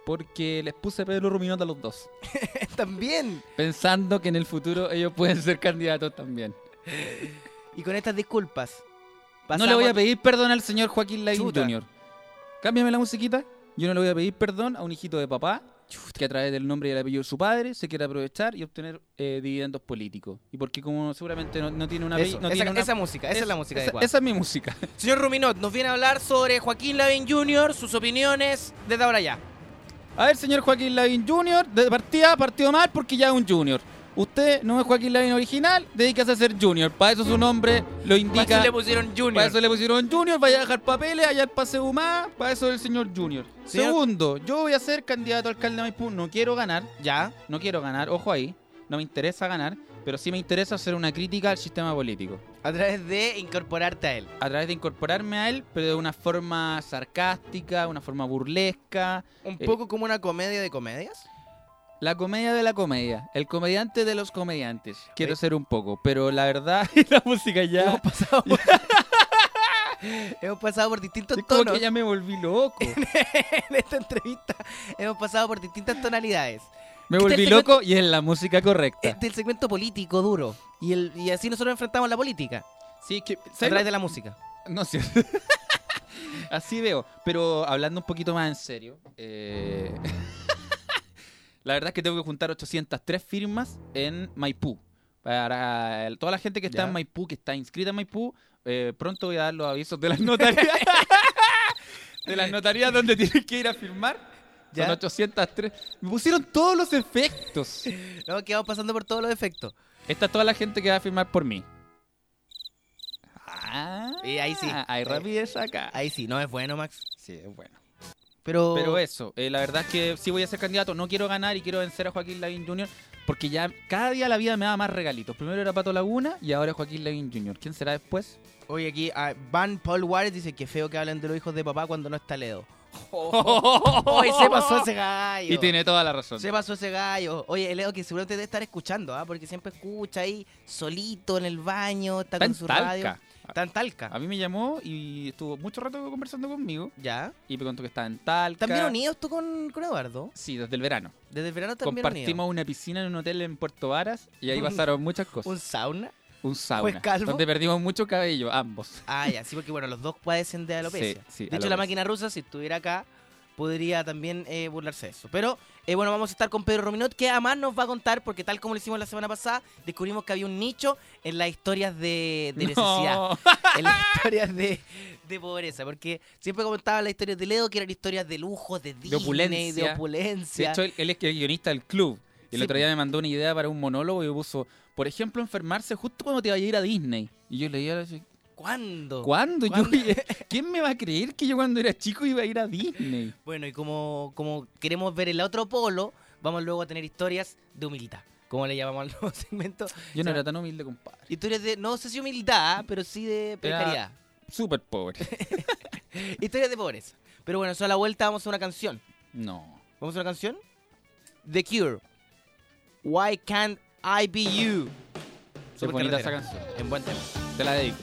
Speaker 12: Porque les puse Pedro Ruminot a los dos.
Speaker 3: También.
Speaker 12: Pensando que en el futuro ellos pueden ser candidatos también.
Speaker 3: Y con estas disculpas.
Speaker 12: No le voy a pedir perdón al señor Joaquín Lavín. Jr. Cámbiame la musiquita. Yo no le voy a pedir perdón a un hijito de papá que a través del nombre y el apellido de su padre se quiere aprovechar y obtener eh, dividendos políticos. Y porque como seguramente no, no tiene una...
Speaker 3: Eso,
Speaker 12: no
Speaker 3: esa,
Speaker 12: tiene una-
Speaker 3: esa música, esa es la música
Speaker 12: esa, esa es mi música.
Speaker 3: Señor Ruminot, nos viene a hablar sobre Joaquín Lavín Jr., sus opiniones desde ahora ya.
Speaker 12: A ver, señor Joaquín Lavín Jr., de partida partió mal porque ya es un junior. Usted no es Joaquín Lavín original, dedícase a ser junior. Para eso su nombre lo indica.
Speaker 3: Para eso le pusieron Junior.
Speaker 12: Para eso le pusieron junior, vaya a dejar papeles, allá el paseo más, para eso es el señor junior.
Speaker 3: Señor-
Speaker 12: Segundo, yo voy a ser candidato a alcalde de Maipú, no quiero ganar,
Speaker 3: Ya.
Speaker 12: no quiero ganar, ojo ahí, no me interesa ganar, pero sí me interesa hacer una crítica al sistema político.
Speaker 3: A través de incorporarte a él.
Speaker 12: A través de incorporarme a él, pero de una forma sarcástica, una forma burlesca.
Speaker 3: Un
Speaker 12: Eh,
Speaker 3: poco como una comedia de comedias.
Speaker 12: La comedia de la comedia, el comediante de los comediantes. Quiero ser un poco, pero la verdad, la música ya.
Speaker 3: Hemos pasado por, hemos pasado por distintos
Speaker 12: Es como
Speaker 3: tonos
Speaker 12: que ya me volví loco.
Speaker 3: en esta entrevista. Hemos pasado por distintas tonalidades.
Speaker 12: Me
Speaker 3: Este
Speaker 12: volví
Speaker 3: es
Speaker 12: loco y es la música correcta.
Speaker 3: Este es el segmento político duro. Y, el, y así nosotros enfrentamos la política.
Speaker 12: Sí, que.
Speaker 3: A
Speaker 12: ¿sabes
Speaker 3: través
Speaker 12: lo-
Speaker 3: de la música.
Speaker 12: No sé. Así veo. Pero hablando un poquito más en serio. eh, la verdad es que tengo que juntar 803 firmas en Maipú. Para toda la gente que está
Speaker 3: Ya.
Speaker 12: en Maipú, que está inscrita en Maipú, eh, pronto voy a dar los avisos de las notarías. de las notarías donde tienen que ir a firmar. Son
Speaker 3: Ya.
Speaker 12: 803. Me pusieron todos los efectos.
Speaker 3: No, que vamos pasando por todos los efectos.
Speaker 12: Esta es toda la gente que va a firmar por mí. Ah,
Speaker 3: Y ahí sí.
Speaker 12: Hay
Speaker 3: Eh,
Speaker 12: rapidez acá.
Speaker 3: Ahí sí, no es bueno, Max.
Speaker 12: Sí, es bueno.
Speaker 3: Pero,
Speaker 12: Pero eso, eh, la verdad es que sí voy a ser candidato. No quiero ganar y quiero vencer a Joaquín Lavín Jr. Porque ya cada día la vida me da más regalitos. Primero era Pato Laguna y ahora Joaquín Lavín Jr. ¿Quién será después?
Speaker 3: Oye, aquí ah, Van Paul Juárez dice que feo que hablen de los hijos de papá cuando no está Ledo. Se pasó ese gallo.
Speaker 12: Y tiene toda la razón.
Speaker 3: Se pasó ese gallo. Oye, Leo que seguramente debe estar escuchando, ¿ah? Porque siempre escucha ahí solito en el baño, está,
Speaker 12: Está
Speaker 3: con
Speaker 12: en
Speaker 3: su
Speaker 12: Talca.
Speaker 3: Está en Talca.
Speaker 12: A mí me llamó y estuvo mucho rato conversando conmigo.
Speaker 3: ¿Ya?
Speaker 12: Y me contó que estaba en Talca.
Speaker 3: ¿También unidos tú con, con Eduardo?
Speaker 12: Sí, desde el verano.
Speaker 3: Desde el verano también
Speaker 12: Compartimos una piscina en un hotel en Puerto Varas y ahí pasaron muchas cosas.
Speaker 3: ¿Un sauna?
Speaker 12: Un sauna.
Speaker 3: ¿Pues calvo?
Speaker 12: Donde perdimos mucho cabello, ambos.
Speaker 3: Ah, ya, sí, porque bueno, los dos padecen de alopecia.
Speaker 12: Sí, sí,
Speaker 3: de hecho, la máquina rusa, si estuviera acá, podría también eh, burlarse de eso. Pero eh, bueno, vamos a estar con Pedro Rominot, que además nos va a contar, porque tal como lo hicimos la semana pasada, descubrimos que había un nicho en las historias de, de necesidad.
Speaker 12: No.
Speaker 3: En las historias de, de pobreza. Porque siempre comentaba las historias de Ledo, que eran historias de lujo, de Disney, de
Speaker 12: opulencia.
Speaker 3: opulencia.
Speaker 12: De hecho, él, él es el guionista del club. Y el
Speaker 3: Sí,
Speaker 12: otro día me mandó una idea para un monólogo y me puso, por ejemplo, enfermarse justo cuando te vaya a ir a Disney. Y yo leía
Speaker 3: ¿Cuándo?
Speaker 13: ¿Cuándo? ¿Quién me va a creer que yo cuando era chico iba a ir a Disney?
Speaker 3: Bueno, y como, como queremos ver el otro polo, vamos luego a tener historias de humildad. Como le llamamos al nuevo segmento.
Speaker 13: Yo no era tan humilde, compadre.
Speaker 3: Historias de, no sé si humildad, pero sí de precariedad.
Speaker 13: Súper pobre.
Speaker 3: Historias de pobreza. Pero bueno, eso a la vuelta vamos a una canción.
Speaker 13: No.
Speaker 3: ¿Vamos a una canción? The Cure. Why Can't I Be You?
Speaker 13: Es bonita esa
Speaker 3: carretera.
Speaker 13: canción.
Speaker 3: En buen tema.
Speaker 13: Te la dedico.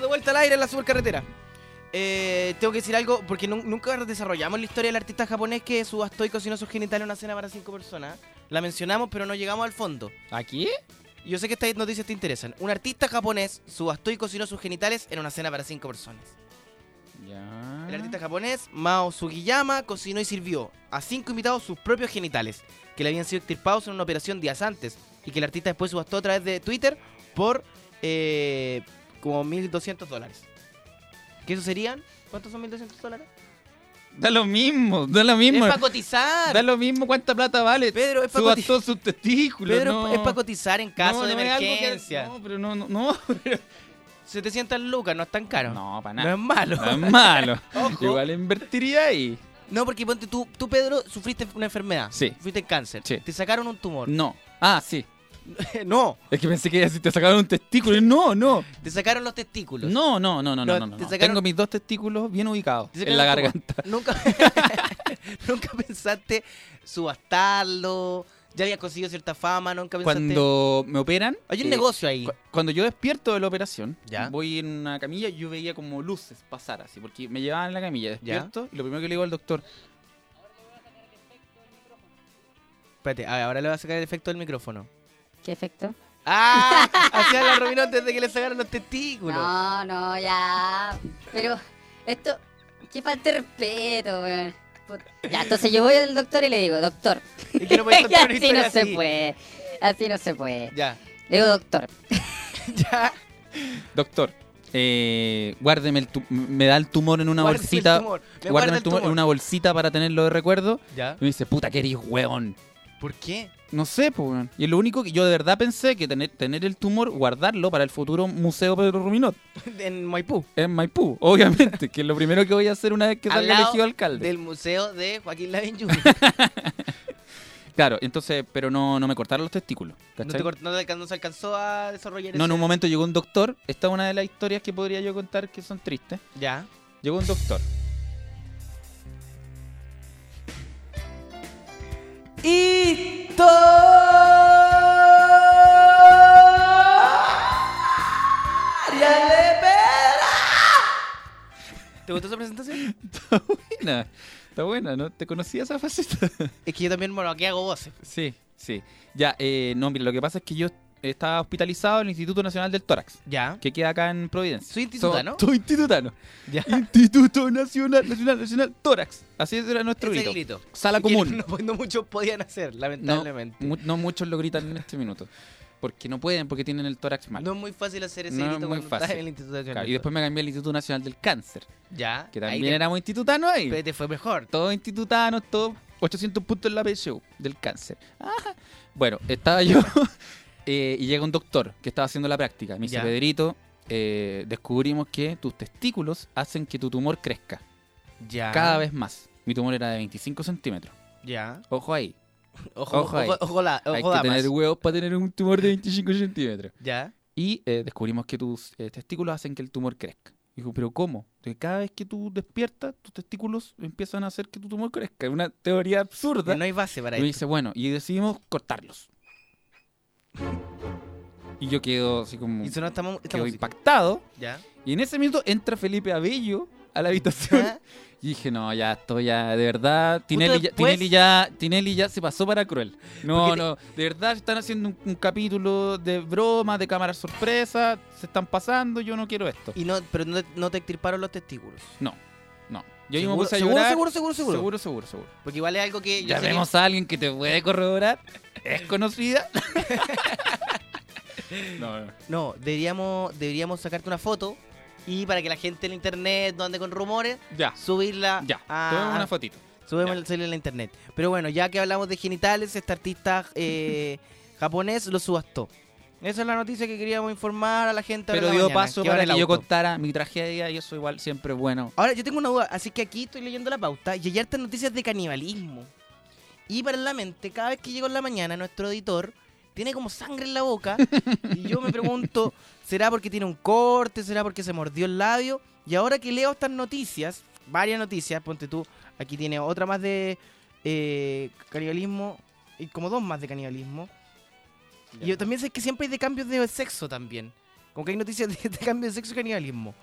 Speaker 3: Estamos de vuelta al aire en la supercarretera. Eh, tengo que decir algo, porque nu- nunca desarrollamos la historia del artista japonés que subastó y cocinó sus genitales en una cena para cinco personas. La mencionamos, pero no llegamos al fondo.
Speaker 13: ¿Aquí?
Speaker 3: Yo sé que estas noticias te interesan. Un artista japonés subastó y cocinó sus genitales en una cena para cinco personas.
Speaker 13: Ya.
Speaker 3: El artista japonés Mao Sugiyama cocinó y sirvió a cinco invitados sus propios genitales, que le habían sido extirpados en una operación días antes, y que el artista después subastó a través de Twitter por eh, como 1.200 dólares. ¿Qué eso serían? ¿Cuántos son 1.200 dólares?
Speaker 13: Da lo mismo, da lo mismo.
Speaker 3: Es para cotizar.
Speaker 13: Da lo mismo cuánta plata vale.
Speaker 3: Pedro, es para
Speaker 13: Subastó sus testículos.
Speaker 3: Pedro,
Speaker 13: no.
Speaker 3: es para cotizar en caso
Speaker 13: No,
Speaker 3: de
Speaker 13: no que-
Speaker 3: emergencia.
Speaker 13: no, pero no, no, no.
Speaker 3: 700 lucas, no es tan caro.
Speaker 13: No, para
Speaker 3: No
Speaker 13: nada.
Speaker 3: es malo.
Speaker 13: No es malo.
Speaker 3: Ojo.
Speaker 13: Igual invertiría ahí.
Speaker 3: No, porque ponte tú, tú Pedro, sufriste una enfermedad.
Speaker 13: Sí.
Speaker 3: Sufriste cáncer.
Speaker 13: Sí.
Speaker 3: Te sacaron un tumor.
Speaker 13: No. Ah, sí.
Speaker 3: no.
Speaker 13: Es que pensé que si te sacaron un testículo. No, no.
Speaker 3: Te sacaron los testículos.
Speaker 13: No, no, no, no, no,
Speaker 3: No, sacaron-
Speaker 13: Tengo mis dos testículos bien ubicados en la garganta.
Speaker 3: Nunca, nunca pensaste subastarlo. Ya habías conseguido cierta fama, nunca pensaste.
Speaker 13: Cuando me operan.
Speaker 3: Hay un
Speaker 13: eh,
Speaker 3: negocio ahí.
Speaker 13: cu- Cuando yo despierto de la operación,
Speaker 3: Ya.
Speaker 13: voy en una camilla y yo veía como luces pasar así, porque me llevaban en la camilla,
Speaker 3: Ya.
Speaker 13: despierto, y lo primero que le digo al doctor,
Speaker 3: Espérate, a ver, ahora le voy a sacar el efecto del micrófono.
Speaker 14: ¿Qué efecto?
Speaker 3: ¡Ah! Hacía la Robin antes de que le sacaran los testículos.
Speaker 14: No, no, ya. Pero esto, qué falta de respeto, weón. Ya, entonces yo voy al doctor y le digo, doctor.
Speaker 3: ¿Y que no
Speaker 14: así no se puede. Así no se puede.
Speaker 3: Ya.
Speaker 14: Le digo, doctor.
Speaker 3: ya.
Speaker 12: Doctor, eh, guárdeme el tu- me da el tumor en una
Speaker 3: Guárdeme el
Speaker 12: bolsita.
Speaker 3: tumor, me
Speaker 12: guárdeme
Speaker 3: guarda
Speaker 12: el
Speaker 3: el
Speaker 12: tumor en una bolsita para tenerlo de recuerdo.
Speaker 3: Ya.
Speaker 12: Y me dice, puta, que eres hueón.
Speaker 3: ¿Por qué?
Speaker 12: No sé, pues, weón. Y es lo único que yo de verdad pensé que tener, tener el tumor, guardarlo para el futuro Museo Pedro Ruminot.
Speaker 3: En Maipú.
Speaker 12: En Maipú, obviamente, que es lo primero que voy a hacer una vez que
Speaker 3: Al
Speaker 12: salga
Speaker 3: lado
Speaker 12: elegido alcalde.
Speaker 3: Del museo de Joaquín Lavín Jr.
Speaker 12: Claro, entonces, pero no, no me cortaron los testículos.
Speaker 3: no,
Speaker 12: ¿cachai?
Speaker 3: te cort- no te alcan- no se alcanzó a desarrollar
Speaker 12: No, en
Speaker 3: ese-
Speaker 12: un momento llegó un doctor. Esta es una de las historias que podría yo contar que son tristes.
Speaker 3: Ya.
Speaker 12: Llegó un doctor.
Speaker 3: ¿Te gustó esa presentación?
Speaker 12: Está buena. Está buena, ¿no? ¿Te conocía esa faceta?
Speaker 3: Es que yo también, bueno, aquí hago voces.
Speaker 12: Sí, sí. Ya, eh, no, mira, lo que pasa es que yo estaba hospitalizado en el Instituto Nacional del Tórax.
Speaker 3: Ya.
Speaker 12: Que queda acá en Providencia.
Speaker 3: Soy institutano.
Speaker 12: So- soy institutano.
Speaker 3: Ya.
Speaker 12: Instituto Nacional, Nacional, Nacional Tórax. Así era nuestro grito. Sala común.
Speaker 3: No, no muchos podían hacer, lamentablemente.
Speaker 12: no muchos lo gritan en este minuto. Porque no pueden, porque tienen el tórax mal.
Speaker 3: No es muy fácil hacer ese
Speaker 12: No es
Speaker 3: grito
Speaker 12: muy
Speaker 3: cuando estás
Speaker 12: fácil.
Speaker 3: en el Instituto Nacional.
Speaker 12: Claro, y después me cambié al Instituto Nacional del Cáncer.
Speaker 3: Ya.
Speaker 12: Que también
Speaker 3: te-
Speaker 12: éramos institutanos ahí.
Speaker 3: pero te fue mejor.
Speaker 12: Todos institutanos, todos 800 puntos en la PSU del cáncer. Ajá. Bueno, estaba yo eh, y llega un doctor que estaba haciendo la práctica. Me dice,
Speaker 3: Ya.
Speaker 12: Pedrito, eh, descubrimos que tus testículos hacen que tu tumor crezca
Speaker 3: Ya.
Speaker 12: cada vez más. Mi tumor era de 25 centímetros.
Speaker 3: Ya.
Speaker 12: Ojo ahí.
Speaker 3: Ojo,
Speaker 12: Ojo ahí.
Speaker 3: ojo, ojo, la,
Speaker 12: Hay que
Speaker 3: damas.
Speaker 12: tener huevos para tener un tumor de 25 centímetros.
Speaker 3: Ya.
Speaker 12: Y eh, descubrimos que tus eh, testículos hacen que el tumor crezca. Dijo, pero ¿cómo? Que cada vez que tú despiertas, tus testículos empiezan a hacer que tu tumor crezca. Es una teoría absurda.
Speaker 3: Que no hay base para
Speaker 12: Y me
Speaker 3: esto.
Speaker 12: dice, bueno, y decidimos cortarlos. Y yo quedo así como.
Speaker 3: Y sonó esta
Speaker 12: quedo
Speaker 3: música.
Speaker 12: impactado.
Speaker 3: Ya.
Speaker 12: Y en ese minuto entra Felipe Abello a la habitación. Y dije, no, ya, esto ya, de verdad. Tinelli ya, Tinelli ya, Tinelli ya se pasó para cruel. No, no, de verdad están haciendo un, un capítulo de broma, de cámara sorpresa, se están pasando, yo no quiero esto.
Speaker 3: Y no, pero no, no te extirparon los testículos.
Speaker 12: No, no. Yo ahí me
Speaker 3: ¿Seguro,
Speaker 12: puse a
Speaker 3: seguro,
Speaker 12: llorar.
Speaker 3: seguro, seguro, seguro?
Speaker 12: Seguro, seguro, seguro.
Speaker 3: Porque igual es algo que
Speaker 12: Ya
Speaker 3: que-
Speaker 12: vemos a alguien que te puede corroborar. ¿Es conocida? no, no.
Speaker 3: No, deberíamos, deberíamos sacarte una foto y para que la gente en internet no ande con rumores,
Speaker 12: Ya,
Speaker 3: subirla
Speaker 12: ya.
Speaker 3: a,
Speaker 12: una fotito.
Speaker 3: subimos el celular en la internet. Pero bueno, ya que hablamos de genitales, este artista eh, japonés lo subastó. Esa es la noticia que queríamos informar a la gente.
Speaker 12: Pero dio paso para que yo contara mi tragedia y eso igual siempre bueno.
Speaker 3: Ahora, yo tengo una duda, así que aquí estoy leyendo la pauta y hay hartas noticias de canibalismo. Y para la mente, cada vez que llego en la mañana, nuestro editor tiene como sangre en la boca y yo me pregunto, ¿será porque tiene un corte? ¿Será porque se mordió el labio? Y ahora que leo estas noticias, varias noticias, ponte tú, aquí tiene otra más de eh, canibalismo y como dos más de canibalismo. Y yo también sé que siempre hay de cambios de sexo también. Como que hay noticias de, de cambio de sexo y canibalismo.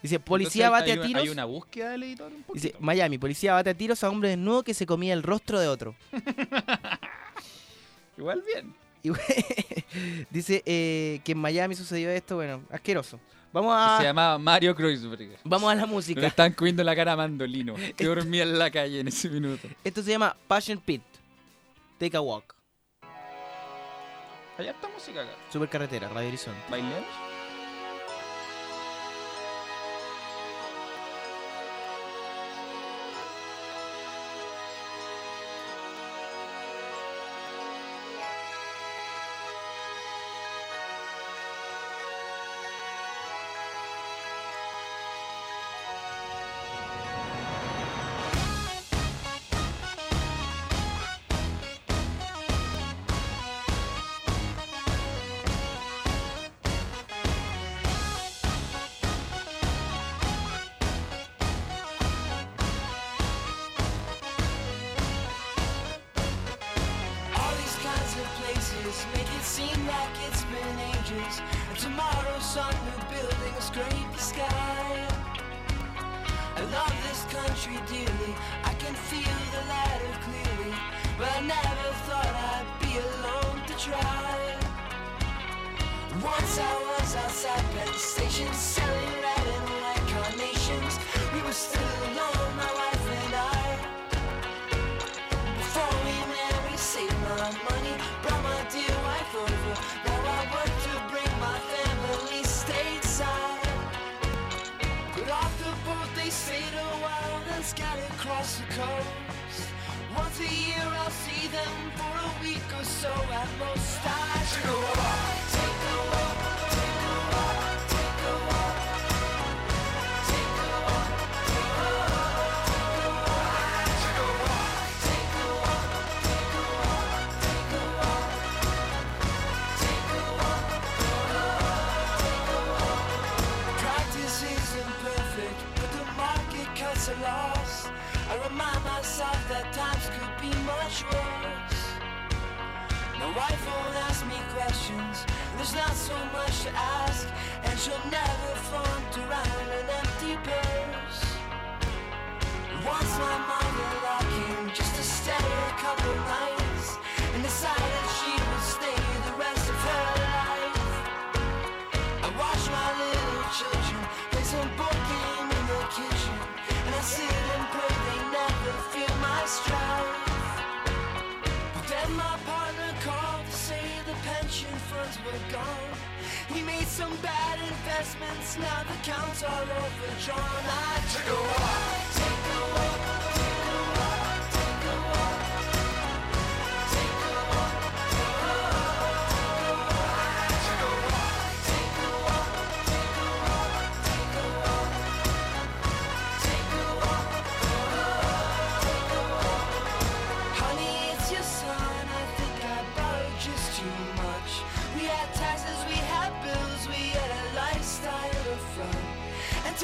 Speaker 3: Dice, policía
Speaker 12: Entonces,
Speaker 3: bate
Speaker 12: hay
Speaker 3: a tiros.
Speaker 12: Hay una búsqueda del editor un.
Speaker 3: Dice, Miami, policía bate a tiros a hombre desnudo que se comía el rostro de otro.
Speaker 12: Igual bien.
Speaker 3: Y dice eh, que en Miami sucedió esto, bueno, asqueroso. Vamos
Speaker 12: Se
Speaker 3: a,
Speaker 12: llamaba Mario Kreuzberger.
Speaker 3: vamos a la
Speaker 12: Le
Speaker 3: música.
Speaker 12: estaban comiendo la cara a Mandolino. Que dormía en la calle en ese minuto.
Speaker 3: Esto se llama Passion Pit. Take a walk.
Speaker 12: Allá está música acá.
Speaker 3: Supercarretera, Radio Horizonte.
Speaker 12: ¿Bailemos?
Speaker 4: He made some bad investments, now the counts are overdrawn. I took a walk,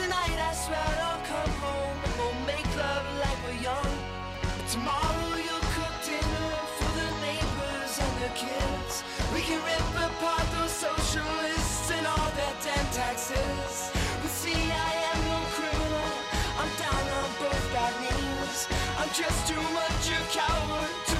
Speaker 4: tonight I swear I'll come home and we'll make love like we're young. But tomorrow you'll cook dinner for the neighbors and the kids. We can rip apart those socialists and all their damn taxes. But see, I am no criminal. I'm down on both bad knees. I'm just too much a coward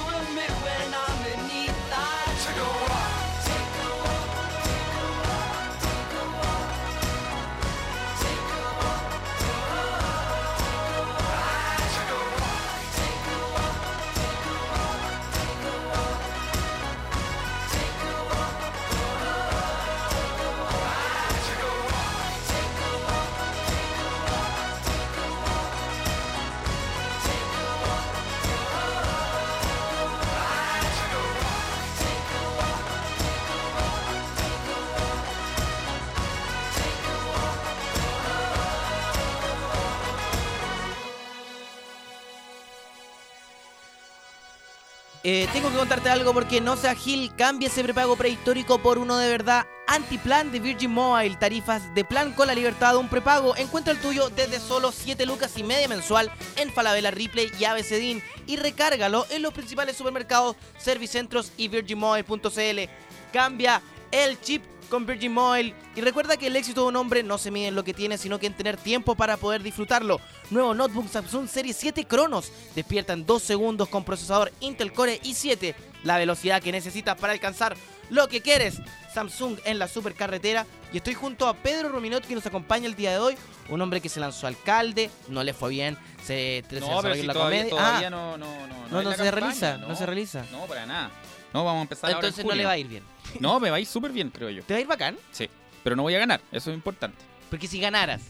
Speaker 3: Tengo que contarte algo porque no sea Gil, cambia ese prepago prehistórico por uno de verdad. Antiplan de Virgin Mobile, tarifas de plan con la libertad de un prepago. Encuentra el tuyo desde solo 7 lucas y media mensual en Falabella Ripley y ABCDIN y recárgalo en los principales supermercados, servicentros y virginmobile.cl. Cambia el chip con Virgin Mobile y recuerda que el éxito de un hombre no se mide en lo que tiene, sino que en tener tiempo para poder disfrutarlo. Nuevo notebook Samsung Serie 7 Cronos despierta en 2 segundos con procesador Intel Core i7, la velocidad que necesitas para alcanzar lo que quieres. Samsung en la supercarretera y estoy junto a Pedro Ruminot que nos acompaña el día de hoy, un hombre que se lanzó alcalde, no le fue bien, se,
Speaker 12: No, pero si
Speaker 3: la
Speaker 12: todavía,
Speaker 3: comedia.
Speaker 12: todavía
Speaker 3: Ah,
Speaker 12: no, no, no,
Speaker 3: no, no
Speaker 12: la
Speaker 3: se
Speaker 12: campaña,
Speaker 3: realiza, no se realiza.
Speaker 12: No, para nada. No, vamos a empezar ahora en
Speaker 3: Entonces no le va a ir bien.
Speaker 12: No, me va a ir súper bien, creo yo.
Speaker 3: ¿Te va a ir bacán?
Speaker 12: Sí, pero no voy a ganar, eso es importante.
Speaker 3: Porque si ganaras,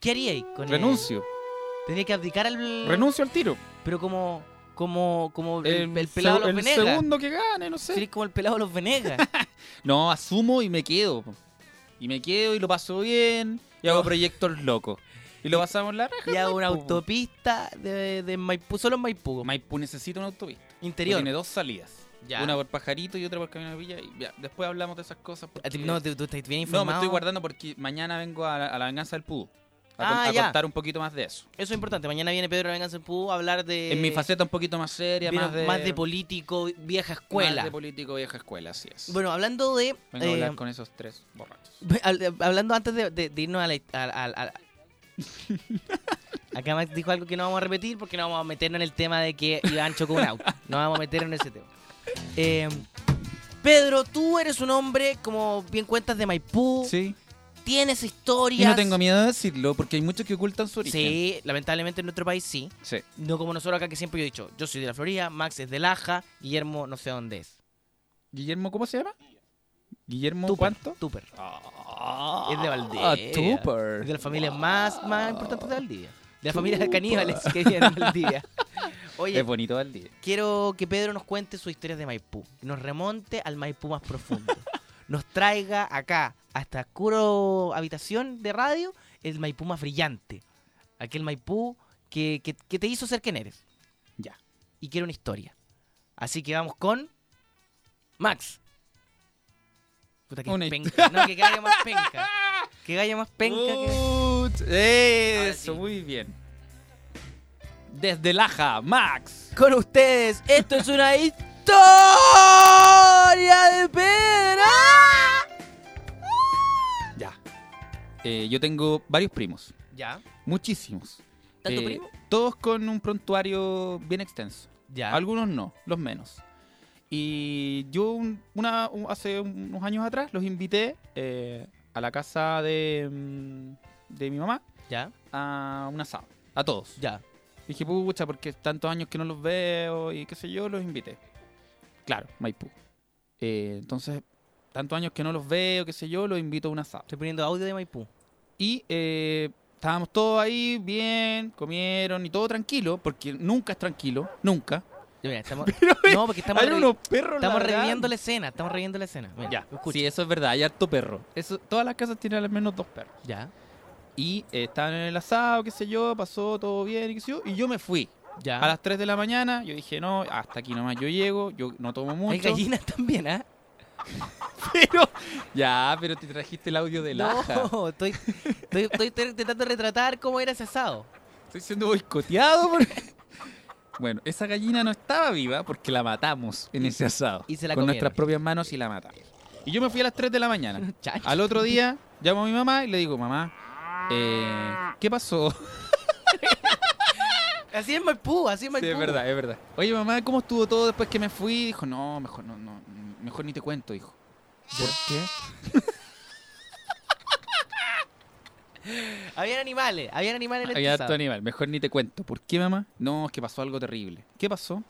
Speaker 3: ¿qué haríais con el-
Speaker 12: Renuncio.
Speaker 3: Tenía que abdicar al.
Speaker 12: Renuncio al tiro.
Speaker 3: Pero como. Como, como el,
Speaker 12: El,
Speaker 3: el pelado de los
Speaker 12: el
Speaker 3: Venegas.
Speaker 12: segundo que gane, no sé.
Speaker 3: Sería como el pelado de los Venegas.
Speaker 12: No, asumo y me quedo. Y me quedo y lo paso bien. Y hago proyectos locos. Y lo pasamos la raja.
Speaker 3: y hago una autopista de, de Maipú, solo en Maipú.
Speaker 12: Maipú necesita una autopista.
Speaker 3: Interior.
Speaker 12: Tiene dos salidas.
Speaker 3: Ya.
Speaker 12: Una por Pajarito y otra por Camino de Villa. Y ya, después hablamos de esas cosas. Porque-
Speaker 3: No, tú, tú estás bien
Speaker 12: No,
Speaker 3: informado.
Speaker 12: me estoy guardando porque mañana vengo a la, a la venganza del Pudo. A,
Speaker 3: Ah,
Speaker 12: con- a
Speaker 3: ya.
Speaker 12: contar un poquito más de eso.
Speaker 3: Eso es importante. Mañana viene Pedro Venganza en Pú a hablar de.
Speaker 12: en mi faceta un poquito más seria,
Speaker 3: Vino
Speaker 12: más de...
Speaker 3: político, vieja
Speaker 12: más
Speaker 3: escuela.
Speaker 12: de político vieja escuela, así es.
Speaker 3: Bueno, hablando de.
Speaker 12: Vengo a hablar
Speaker 3: eh,
Speaker 12: con esos tres borrachos.
Speaker 3: hab- Hablando antes de, de- de irnos a la. a- a- Acá Max dijo algo que no vamos a repetir porque no vamos a meternos en el tema de que Iván chocó un auto. No vamos a meternos en ese tema. Eh, Pedro, tú eres un hombre, como bien cuentas, de Maipú.
Speaker 12: Sí.
Speaker 3: Tienes
Speaker 12: Y
Speaker 3: historias.
Speaker 12: no tengo miedo de decirlo porque hay muchos que ocultan su origen.
Speaker 3: Sí, lamentablemente en nuestro país sí.
Speaker 12: Sí.
Speaker 3: No como nosotros acá que siempre yo he dicho, yo soy de la Florida, Max es de Laja, Guillermo no sé dónde es.
Speaker 12: ¿Guillermo cómo se llama? ¿Guillermo
Speaker 3: Tupper,
Speaker 12: cuánto?
Speaker 3: Tupper.
Speaker 12: Ah,
Speaker 3: es de Valdivia.
Speaker 12: Tupper.
Speaker 3: Es de las familias más, más importantes de Valdivia. De las familias caníbales que viven en Valdivia. Oye,
Speaker 12: Es bonito Valdivia.
Speaker 3: quiero que Pedro nos cuente sus historias de Maipú. Nos remonte al Maipú más profundo. Nos traiga acá, a esta oscuro habitación de radio, el Maipú más brillante. Aquel Maipú que, que- que te hizo ser quien eres.
Speaker 12: Ya.
Speaker 3: Y quiero una historia. Así que vamos con. Max. Puta que
Speaker 12: Una
Speaker 3: penca. No, que haya más penca. Que haya más penca que.
Speaker 12: Eso, muy bien. Desde Laja, Max.
Speaker 3: Con ustedes, esto es una historia de Pedro.
Speaker 12: Ya. Eh, yo tengo varios primos.
Speaker 3: Ya.
Speaker 12: Muchísimos.
Speaker 3: ¿Tanto
Speaker 12: Eh,
Speaker 3: primo?
Speaker 12: Todos con un prontuario bien extenso.
Speaker 3: Ya.
Speaker 12: Algunos no, los menos. Y yo un- una, un- hace unos años atrás los invité eh, a la casa de, mm, de mi mamá
Speaker 3: Ya.
Speaker 12: a un asado. A todos.
Speaker 3: Ya.
Speaker 12: Dije, pucha, porque tantos años que no los veo y qué sé yo, los invité. Claro, Maipú. Eh, entonces, tantos años que no los veo, qué sé yo, los invito a un asado.
Speaker 3: Estoy poniendo audio de Maipú.
Speaker 12: Y eh, estábamos todos ahí, bien, comieron y todo tranquilo, porque nunca es tranquilo, nunca.
Speaker 3: Mira, estamos, no, porque estamos,
Speaker 12: hay
Speaker 3: revi-
Speaker 12: unos perros
Speaker 3: estamos reviviendo la escena. Estamos reviviendo la escena. Mira,
Speaker 12: Ya,
Speaker 3: escucha.
Speaker 12: sí, eso es verdad, hay harto perro. Eso, todas las casas tienen al menos dos perros.
Speaker 3: Ya.
Speaker 12: Y eh, estaban en el asado, qué sé yo, pasó todo bien y qué sé yo, y yo me fui.
Speaker 3: Ya.
Speaker 12: A las 3 de la mañana, yo dije, no, hasta aquí nomás yo llego, yo no tomo mucho.
Speaker 3: Hay gallinas también, ¿ah?
Speaker 12: Pero, ya, pero te trajiste el audio de Laja.
Speaker 3: No, estoy, estoy, estoy intentando retratar cómo era ese asado.
Speaker 12: Estoy siendo boicoteado. por- Bueno, esa gallina no estaba viva porque la matamos en ese asado.
Speaker 3: y se la
Speaker 12: con
Speaker 3: comieron.
Speaker 12: nuestras propias manos y la matamos. Y yo me fui a las 3 de la mañana. Al otro día, llamo a mi mamá y le digo, mamá, eh, ¿qué pasó?
Speaker 3: Así es Maipú, así es
Speaker 12: Sí,
Speaker 3: Maipú.
Speaker 12: es verdad, es verdad. Oye, mamá, ¿cómo estuvo todo después que me fui? Dijo, no, mejor no, no, mejor ni te cuento, hijo. ¿Por qué?
Speaker 3: Habían animales, habían animales en este
Speaker 12: Había harto animal, mejor ni te cuento. ¿Por qué, mamá? No, es que pasó algo terrible. ¿Qué pasó?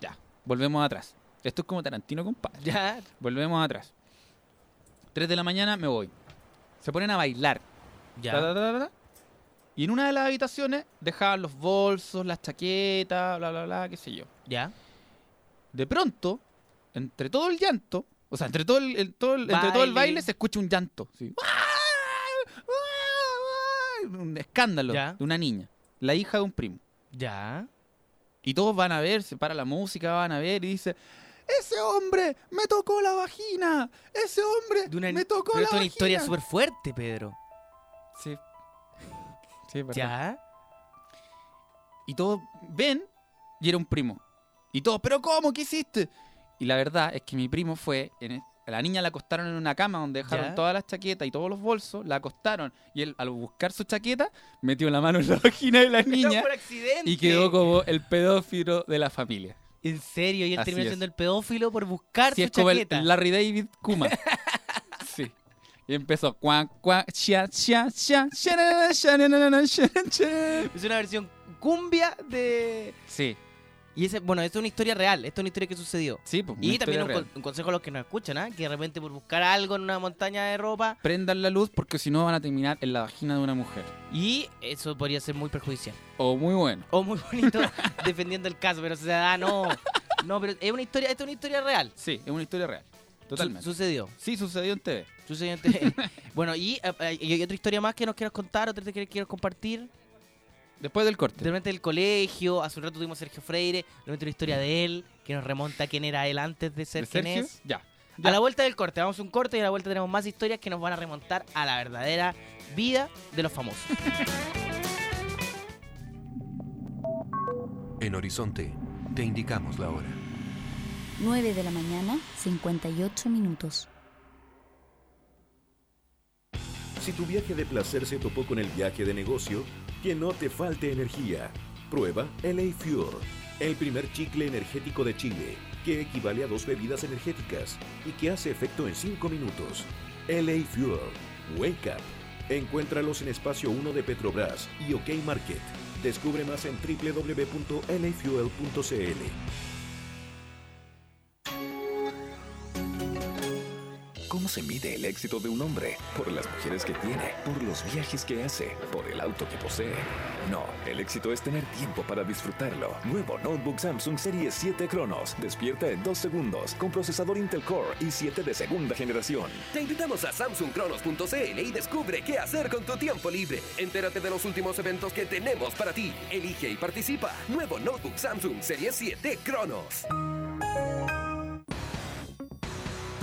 Speaker 12: Ya, volvemos atrás. Esto es como Tarantino, compadre.
Speaker 3: Ya.
Speaker 12: Volvemos atrás. 3 de la mañana me voy. Se ponen a bailar.
Speaker 3: Ya.
Speaker 12: Ta, ta, ta, ta, ta. Y en una de las habitaciones dejaban los bolsos, las chaquetas, bla, bla, bla, qué sé yo.
Speaker 3: Ya.
Speaker 12: De pronto, entre todo el llanto, o sea, entre todo el, el- todo el- entre todo el
Speaker 3: Baile.
Speaker 12: se escucha un llanto. sí. Un escándalo
Speaker 3: Ya.
Speaker 12: de una niña, la hija de un primo.
Speaker 3: Ya.
Speaker 12: Y todos van a ver, se para la música, van a ver y dice, ese hombre me tocó la vagina, ese hombre
Speaker 3: De una-
Speaker 12: me tocó
Speaker 3: Pero
Speaker 12: la
Speaker 3: es una
Speaker 12: vagina.
Speaker 3: historia súper fuerte, Pedro.
Speaker 12: Sí. Sí, verdad.
Speaker 3: Ya.
Speaker 12: Y todos ven y era un primo. Y todos, ¿pero cómo? ¿Qué hiciste? Y la verdad es que mi primo fue. En e- la niña la acostaron en una cama donde dejaron
Speaker 3: Ya.
Speaker 12: todas las chaquetas y todos los bolsos. La acostaron. Y él, al buscar su chaqueta, metió la mano en la vagina de la niña.
Speaker 3: por.
Speaker 12: Y quedó como el pedófilo de la familia.
Speaker 3: En serio, y él
Speaker 12: Así
Speaker 3: terminó
Speaker 12: es.
Speaker 3: siendo el pedófilo por buscar
Speaker 12: Sí,
Speaker 3: su
Speaker 12: es como el
Speaker 3: chaqueta.
Speaker 12: Larry David Kuma. shanana, shanana.
Speaker 3: Es una versión cumbia de.
Speaker 12: Sí.
Speaker 3: Y ese, bueno, esto es una historia real, esto es una historia que sucedió.
Speaker 12: Sí, pues, una
Speaker 3: Y también un, un consejo a los que nos escuchan, ¿ah? Que de repente por buscar algo en una montaña de ropa.
Speaker 12: Prendan la luz porque si no van a terminar en la vagina de una mujer.
Speaker 3: Y eso podría ser muy perjudicial.
Speaker 12: O muy bueno.
Speaker 3: O muy bonito defendiendo el caso, pero se da, no. No, pero es una historia, esto es una historia real.
Speaker 12: Sí, es una historia real. Totalmente.
Speaker 3: Su- sucedió.
Speaker 12: Sí, sucedió en TV.
Speaker 3: Sucedió en TV. bueno, y, eh, eh, y hay otra historia más que nos quieras contar, otra que quieras compartir.
Speaker 12: Después del corte.
Speaker 3: De repente del colegio, hace un rato tuvimos a Sergio Freire, de repente una historia de él, que nos remonta a quién era él antes de ser
Speaker 12: ¿De
Speaker 3: quien
Speaker 12: Sergio?
Speaker 3: es.
Speaker 12: Ya.
Speaker 3: A la vuelta del corte, vamos a un corte y a la vuelta tenemos más historias que nos van a remontar a la verdadera vida de los famosos.
Speaker 5: En Horizonte, te indicamos la hora.
Speaker 15: 9 de la mañana, 58 minutos.
Speaker 5: Si tu viaje de placer se topó con el viaje de negocio, que no te falte energía. Prueba LA Fuel.
Speaker 2: El primer chicle energético de Chile, que equivale a dos bebidas energéticas y que hace efecto en 5 minutos. LA Fuel. Wake up. Encuéntralos en Espacio 1 de Petrobras y OK Market. Descubre más en www.lafuel.cl.
Speaker 7: ¿Cómo se mide el éxito de un hombre? Por las mujeres que tiene, por los viajes que hace, por el auto que posee. No, el éxito es tener tiempo para disfrutarlo. Nuevo Notebook Samsung Series 7 Cronos. Despierta en 2 segundos con procesador Intel Core i 7 de segunda generación.
Speaker 8: Te invitamos a samsungcronos.cl y descubre qué hacer con tu tiempo libre. Entérate de los últimos eventos que tenemos para ti. Elige y participa. Nuevo Notebook Samsung Serie 7 Cronos.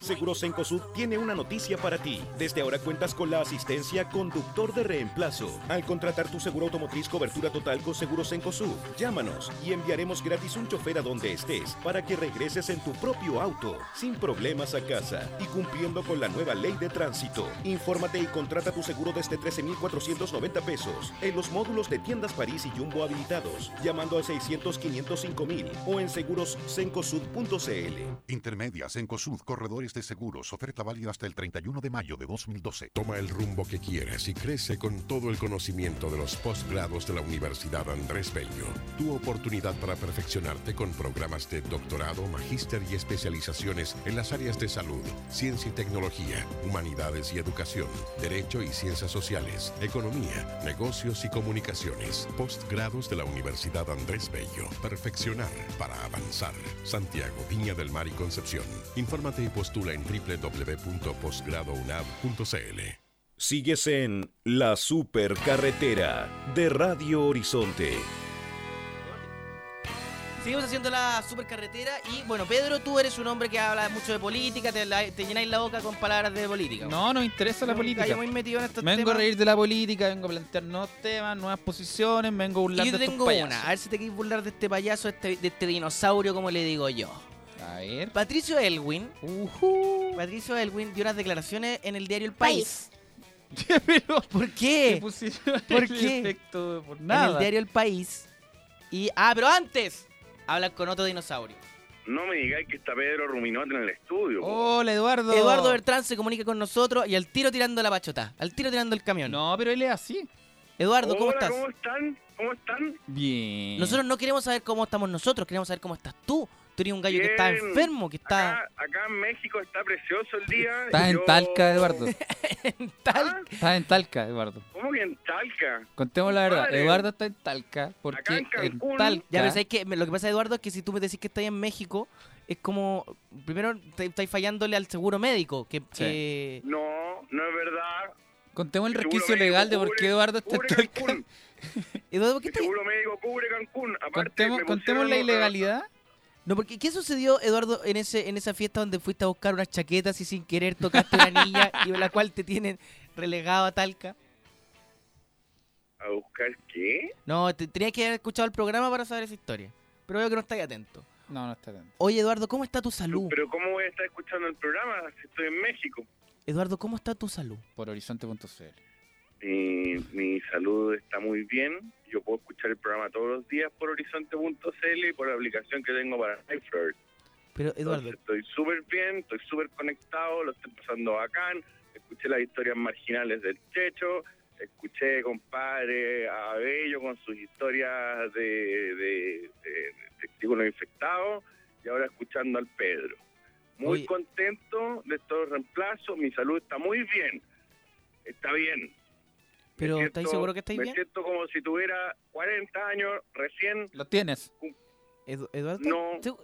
Speaker 2: Seguros Encosud tiene una noticia para ti. Desde ahora cuentas con la asistencia conductor de reemplazo. Al contratar tu seguro automotriz cobertura total con Seguros Encosud, llámanos y enviaremos gratis un chofer a donde estés para que regreses en tu propio auto, sin problemas a casa y cumpliendo con la nueva ley de tránsito. Infórmate y contrata tu seguro desde 13,490 pesos en los módulos de tiendas París y Jumbo habilitados, llamando al 600 505 mil o en segurosencosud.cl.
Speaker 1: Intermedias Encosud, corredores de seguros. Oferta válida hasta el 31 de mayo de 2012.
Speaker 16: Toma el rumbo que quieres y crece con todo el conocimiento de los posgrados de la Universidad Andrés Bello. Tu oportunidad para perfeccionarte con programas de doctorado, magíster y especializaciones en las áreas de salud, ciencia y tecnología, humanidades y educación, derecho y ciencias sociales, economía, negocios y comunicaciones. Postgrados de la Universidad Andrés Bello. Perfeccionar para avanzar. Santiago, Viña del Mar y Concepción. Infórmate y postula en www.posgradounab.cl.
Speaker 2: Sigues en La Supercarretera de Radio Horizonte.
Speaker 3: Seguimos haciendo la supercarretera y bueno, Pedro, tú eres un hombre que habla mucho de política, te, la- te llenáis la boca con palabras de política.
Speaker 12: No, no interesa la política.
Speaker 3: yo muy metido en estos
Speaker 12: Me vengo
Speaker 3: temas.
Speaker 12: a reír de la política, vengo a plantear nuevos temas, nuevas posiciones, me vengo a burlar
Speaker 3: Y yo
Speaker 12: de
Speaker 3: te
Speaker 12: estos
Speaker 3: tengo
Speaker 12: payasos.
Speaker 3: una, a ver si te quieres burlar de este payaso, este- de este dinosaurio, como le digo yo.
Speaker 12: A ver.
Speaker 3: Patricio Elwin, Patricio Elwin dio unas declaraciones en el diario El País. ¿Por qué? ¿Por
Speaker 12: el
Speaker 3: qué?
Speaker 12: efecto por
Speaker 3: En el diario El País. Y ah, pero antes hablan con otro dinosaurio.
Speaker 17: No me digáis que está Pedro Ruminote en el estudio.
Speaker 12: Hola, Eduardo.
Speaker 3: Eduardo Bertrán se comunica con nosotros y al tiro tirando la pachota, al tiro tirando el camión.
Speaker 12: No, pero él es así.
Speaker 3: Eduardo, ¿cómo
Speaker 17: Hola,
Speaker 3: estás?
Speaker 17: ¿cómo están? ¿Cómo están?
Speaker 12: Bien.
Speaker 3: Nosotros no queremos saber cómo estamos nosotros, queremos saber cómo estás tú. Tú eres un gallo que está enfermo, que está...
Speaker 17: Acá, acá en México está precioso el día.
Speaker 12: Estás en
Speaker 17: yo-
Speaker 12: Talca, Eduardo.
Speaker 17: ¿Ah?
Speaker 12: Estás en Talca, Eduardo.
Speaker 17: ¿Cómo que en Talca?
Speaker 12: Contemos la verdad. Eduardo está en Talca porque
Speaker 17: Acá en
Speaker 12: en,
Speaker 17: Cancún.
Speaker 12: Talca.
Speaker 3: Ya, pero. Me- Lo que pasa, Eduardo, es que si tú me decís que estás en México, es como... Primero, te- estáis fallándole al seguro médico, que... que-
Speaker 17: No, no es verdad.
Speaker 12: Contemos el resquicio legal de por qué Eduardo está en Talca.
Speaker 17: Cancún.
Speaker 3: Eduardo, ¿por qué
Speaker 17: El seguro médico cubre Cancún. Aparte,
Speaker 12: Contemos, la ilegalidad.
Speaker 3: No, porque ¿qué sucedió, Eduardo, en ese en esa fiesta donde fuiste a buscar unas chaquetas y sin querer tocaste una niña y la cual te tienen relegado a Talca?
Speaker 17: ¿A buscar qué?
Speaker 3: No, te, tenías que haber escuchado el programa para saber esa historia. Pero veo que no estáis atento.
Speaker 12: No, no está atento.
Speaker 3: Oye, Eduardo, ¿cómo está tu salud?
Speaker 17: Pero ¿cómo voy a estar escuchando el programa si estoy en México?
Speaker 3: Eduardo, ¿cómo está tu salud?
Speaker 12: Por horizonte.cl.
Speaker 17: Mi, mi salud está muy bien. Yo puedo escuchar el programa todos los días por horizonte.cl y por la aplicación que tengo para iPhone.
Speaker 3: Pero, Eduardo,
Speaker 17: Entonces, estoy súper bien, estoy súper conectado, lo estoy pasando bacán. Escuché las historias marginales del Checho, escuché, compadre, a Bello con sus historias de, de, de testículos infectados y ahora escuchando al Pedro. Muy
Speaker 3: Oye.
Speaker 17: contento de estos reemplazos, mi salud está muy bien, está bien.
Speaker 3: Pero
Speaker 17: Me
Speaker 3: ¿estáis
Speaker 17: siento-
Speaker 3: seguro que estáis
Speaker 17: me
Speaker 3: bien?
Speaker 17: siento como si tuviera 40 años recién.
Speaker 12: ¿Lo tienes?
Speaker 3: Edu- Eduardo,
Speaker 17: No.
Speaker 3: ¿segu-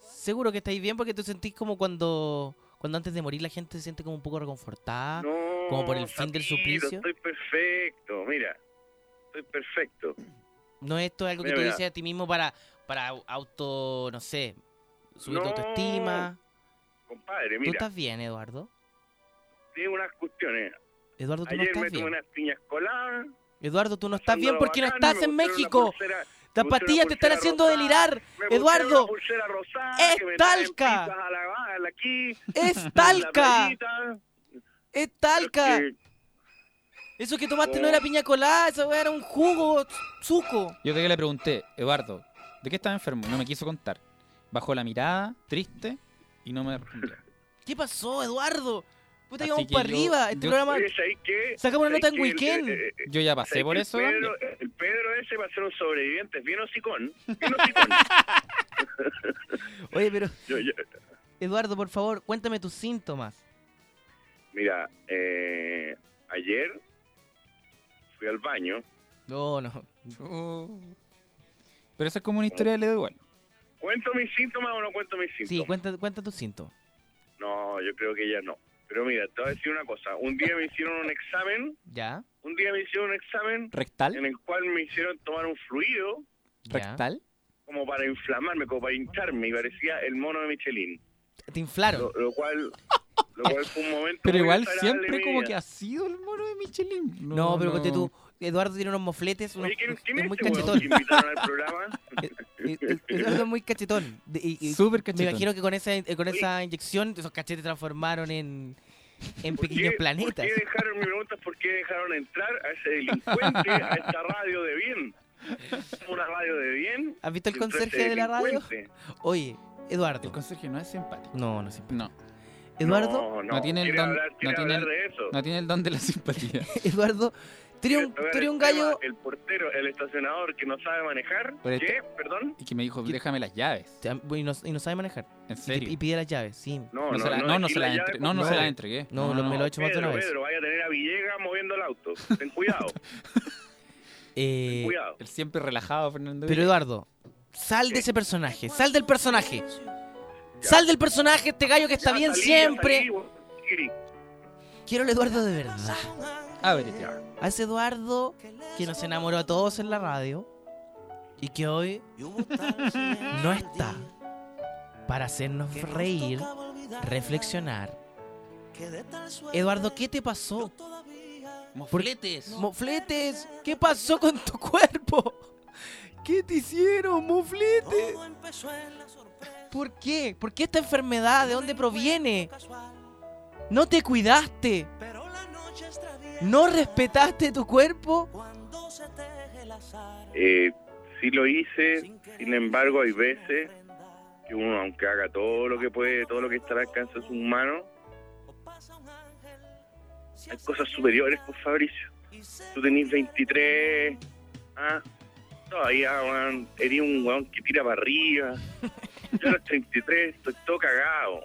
Speaker 3: ¿seguro que estáis bien? Porque tú sentís como cuando, cuando antes de morir la gente se siente como un poco reconfortada,
Speaker 17: No,
Speaker 3: como por el fin del suplicio.
Speaker 17: Estoy perfecto, mira, estoy perfecto.
Speaker 3: ¿No esto es algo que tú
Speaker 17: mira.
Speaker 3: dices a ti mismo para, para au- auto, no sé, subir tu autoestima.
Speaker 17: Compadre,
Speaker 3: ¿Tú
Speaker 17: mira,
Speaker 3: estás bien, Eduardo?
Speaker 17: tiene unas cuestiones.
Speaker 3: Eduardo, tú no estás
Speaker 17: me tomé
Speaker 3: bien.
Speaker 17: unas piñas coladas.
Speaker 3: Eduardo, tú no estás bien porque no estás en México.
Speaker 17: pulsera-
Speaker 3: Las pastillas te están haciendo
Speaker 17: rosada,
Speaker 3: delirar. Eduardo,
Speaker 17: rosada
Speaker 3: es
Speaker 17: que me traen
Speaker 3: talca.
Speaker 17: pizzas a la, a la aquí,
Speaker 3: es
Speaker 17: en la
Speaker 3: talca.
Speaker 17: playita.
Speaker 3: Es talca.
Speaker 17: que-
Speaker 3: Eso que tomaste no
Speaker 17: Oh.
Speaker 3: era piña colada, eso era un jugo, suco.
Speaker 12: Yo que le pregunté, Eduardo, ¿de qué estaba enfermo? No me quiso contar. Bajó la mirada, triste, y no me respondió.
Speaker 3: ¿Qué pasó, Eduardo? Puta,
Speaker 12: Así
Speaker 3: íbamos
Speaker 12: que
Speaker 3: para
Speaker 12: yo-
Speaker 3: arriba. Este
Speaker 12: yo-
Speaker 3: programa.
Speaker 17: Oye, ¿sabes qué?
Speaker 3: Sacamos una nota
Speaker 17: ¿Sabes
Speaker 3: en
Speaker 17: qué? El-
Speaker 3: weekend.
Speaker 17: eh, eh,
Speaker 12: Yo ya pasé
Speaker 17: ¿sabes
Speaker 12: por eso
Speaker 17: El
Speaker 12: también.
Speaker 17: Pedro, el Pedro ese va a ser un sobreviviente, bien hocicón. Bien hocicón.
Speaker 3: Oye, pero
Speaker 17: Yo- yo-
Speaker 3: Eduardo, por favor, cuéntame tus síntomas.
Speaker 17: mira, eh, ayer fui al baño.
Speaker 3: No, no.
Speaker 12: Pero eso es como una historia de igual.
Speaker 17: ¿Cuento mis síntomas o no cuento mis síntomas?
Speaker 3: Sí, cuenta, cuenta tus síntomas.
Speaker 17: No, yo creo que ya no. Pero mira, te voy a decir una cosa. Un día me hicieron un examen,
Speaker 3: ¿Ya?
Speaker 17: un día me hicieron un examen
Speaker 12: ¿Rectal?
Speaker 17: en el cual me hicieron tomar un fluido
Speaker 12: ¿Rectal?
Speaker 17: como para inflamarme, como para hincharme, y parecía el mono de Michelin.
Speaker 3: Te inflaron.
Speaker 17: Lo, lo cual, lo cual fue un momento
Speaker 12: Pero igual siempre como que ha sido el mono de Michelin.
Speaker 3: No, pero ponte tú. Eduardo tiene unos mofletes, unos,
Speaker 17: Oye, ¿quién, quién
Speaker 3: es
Speaker 17: es
Speaker 3: muy
Speaker 17: este
Speaker 3: cachetón.
Speaker 17: que invitaron al programa?
Speaker 3: Eh, eh, Eduardo es muy cachetón. Y- y
Speaker 12: Súper
Speaker 3: Me
Speaker 12: cachetón.
Speaker 3: imagino que con esa, eh, con esa inyección esos cachetes transformaron en, en
Speaker 17: ¿Por
Speaker 3: pequeños
Speaker 17: qué-
Speaker 3: planetas.
Speaker 17: ¿Por qué dejaron, mi pregunta es por qué dejaron entrar a ese delincuente a esta radio de bien? Una radio de bien.
Speaker 3: ¿Has visto el conserje de la radio? Oye, Eduardo.
Speaker 12: El conserje no es simpático.
Speaker 3: No, no siempre.
Speaker 12: No.
Speaker 3: Eduardo,
Speaker 17: No, no,
Speaker 12: No tiene el don,
Speaker 17: hablar-
Speaker 12: no
Speaker 17: quiere
Speaker 12: tiene
Speaker 17: hablar
Speaker 12: el,
Speaker 17: de eso.
Speaker 12: no tiene el don de la simpatía.
Speaker 3: Eduardo, eres un, eres un gallo.
Speaker 17: tema, El portero, el estacionador que no sabe manejar.
Speaker 12: Pero
Speaker 17: ¿Qué?
Speaker 12: este-
Speaker 17: ¿Perdón?
Speaker 12: Y que me dijo, déjame las llaves.
Speaker 3: Y no, y no sabe manejar.
Speaker 12: ¿En
Speaker 3: Y,
Speaker 12: serio?
Speaker 3: y pide las llaves, sí.
Speaker 17: No,
Speaker 12: No,
Speaker 17: no,
Speaker 12: se la,
Speaker 17: no,
Speaker 12: no,
Speaker 17: aquí
Speaker 12: se
Speaker 17: la
Speaker 12: la
Speaker 17: llave,
Speaker 12: entre- no, no se la entregué.
Speaker 3: No, lo- me lo he hecho más de
Speaker 17: Pedro,
Speaker 3: una vez.
Speaker 17: Pedro, vaya a tener a Villegas moviendo el auto. Ten cuidado.
Speaker 3: Eh,
Speaker 17: cuidado.
Speaker 12: El siempre relajado Fernando.
Speaker 3: pero. Eduardo, sal de ese personaje, sal del personaje. Sal del personaje, este gallo que está
Speaker 17: Ya
Speaker 3: bien
Speaker 17: salí, ya
Speaker 3: siempre.
Speaker 17: salí, weón. ¿Qué?
Speaker 3: Quiero al Eduardo de verdad.
Speaker 12: Ábrete.
Speaker 3: A ese Eduardo que nos enamoró a todos en la radio y que hoy no está para hacernos reír, reflexionar. Eduardo, ¿qué te pasó?
Speaker 12: Mofletes.
Speaker 3: Mofletes, ¿qué pasó con tu cuerpo? ¿Qué te hicieron, mofletes? ¿Por qué? ¿Por qué esta enfermedad? ¿De dónde proviene? ¿No te cuidaste? ¿No respetaste tu cuerpo?
Speaker 17: Eh, sí lo hice, sin embargo hay veces que uno, aunque haga todo lo que puede, todo lo que está al alcance de sus manos, hay cosas superiores, pues Fabricio. Tú tenés 23, ah, todavía, weón, eres un weón que tira para arriba. Yo a los 33 estoy todo cagado.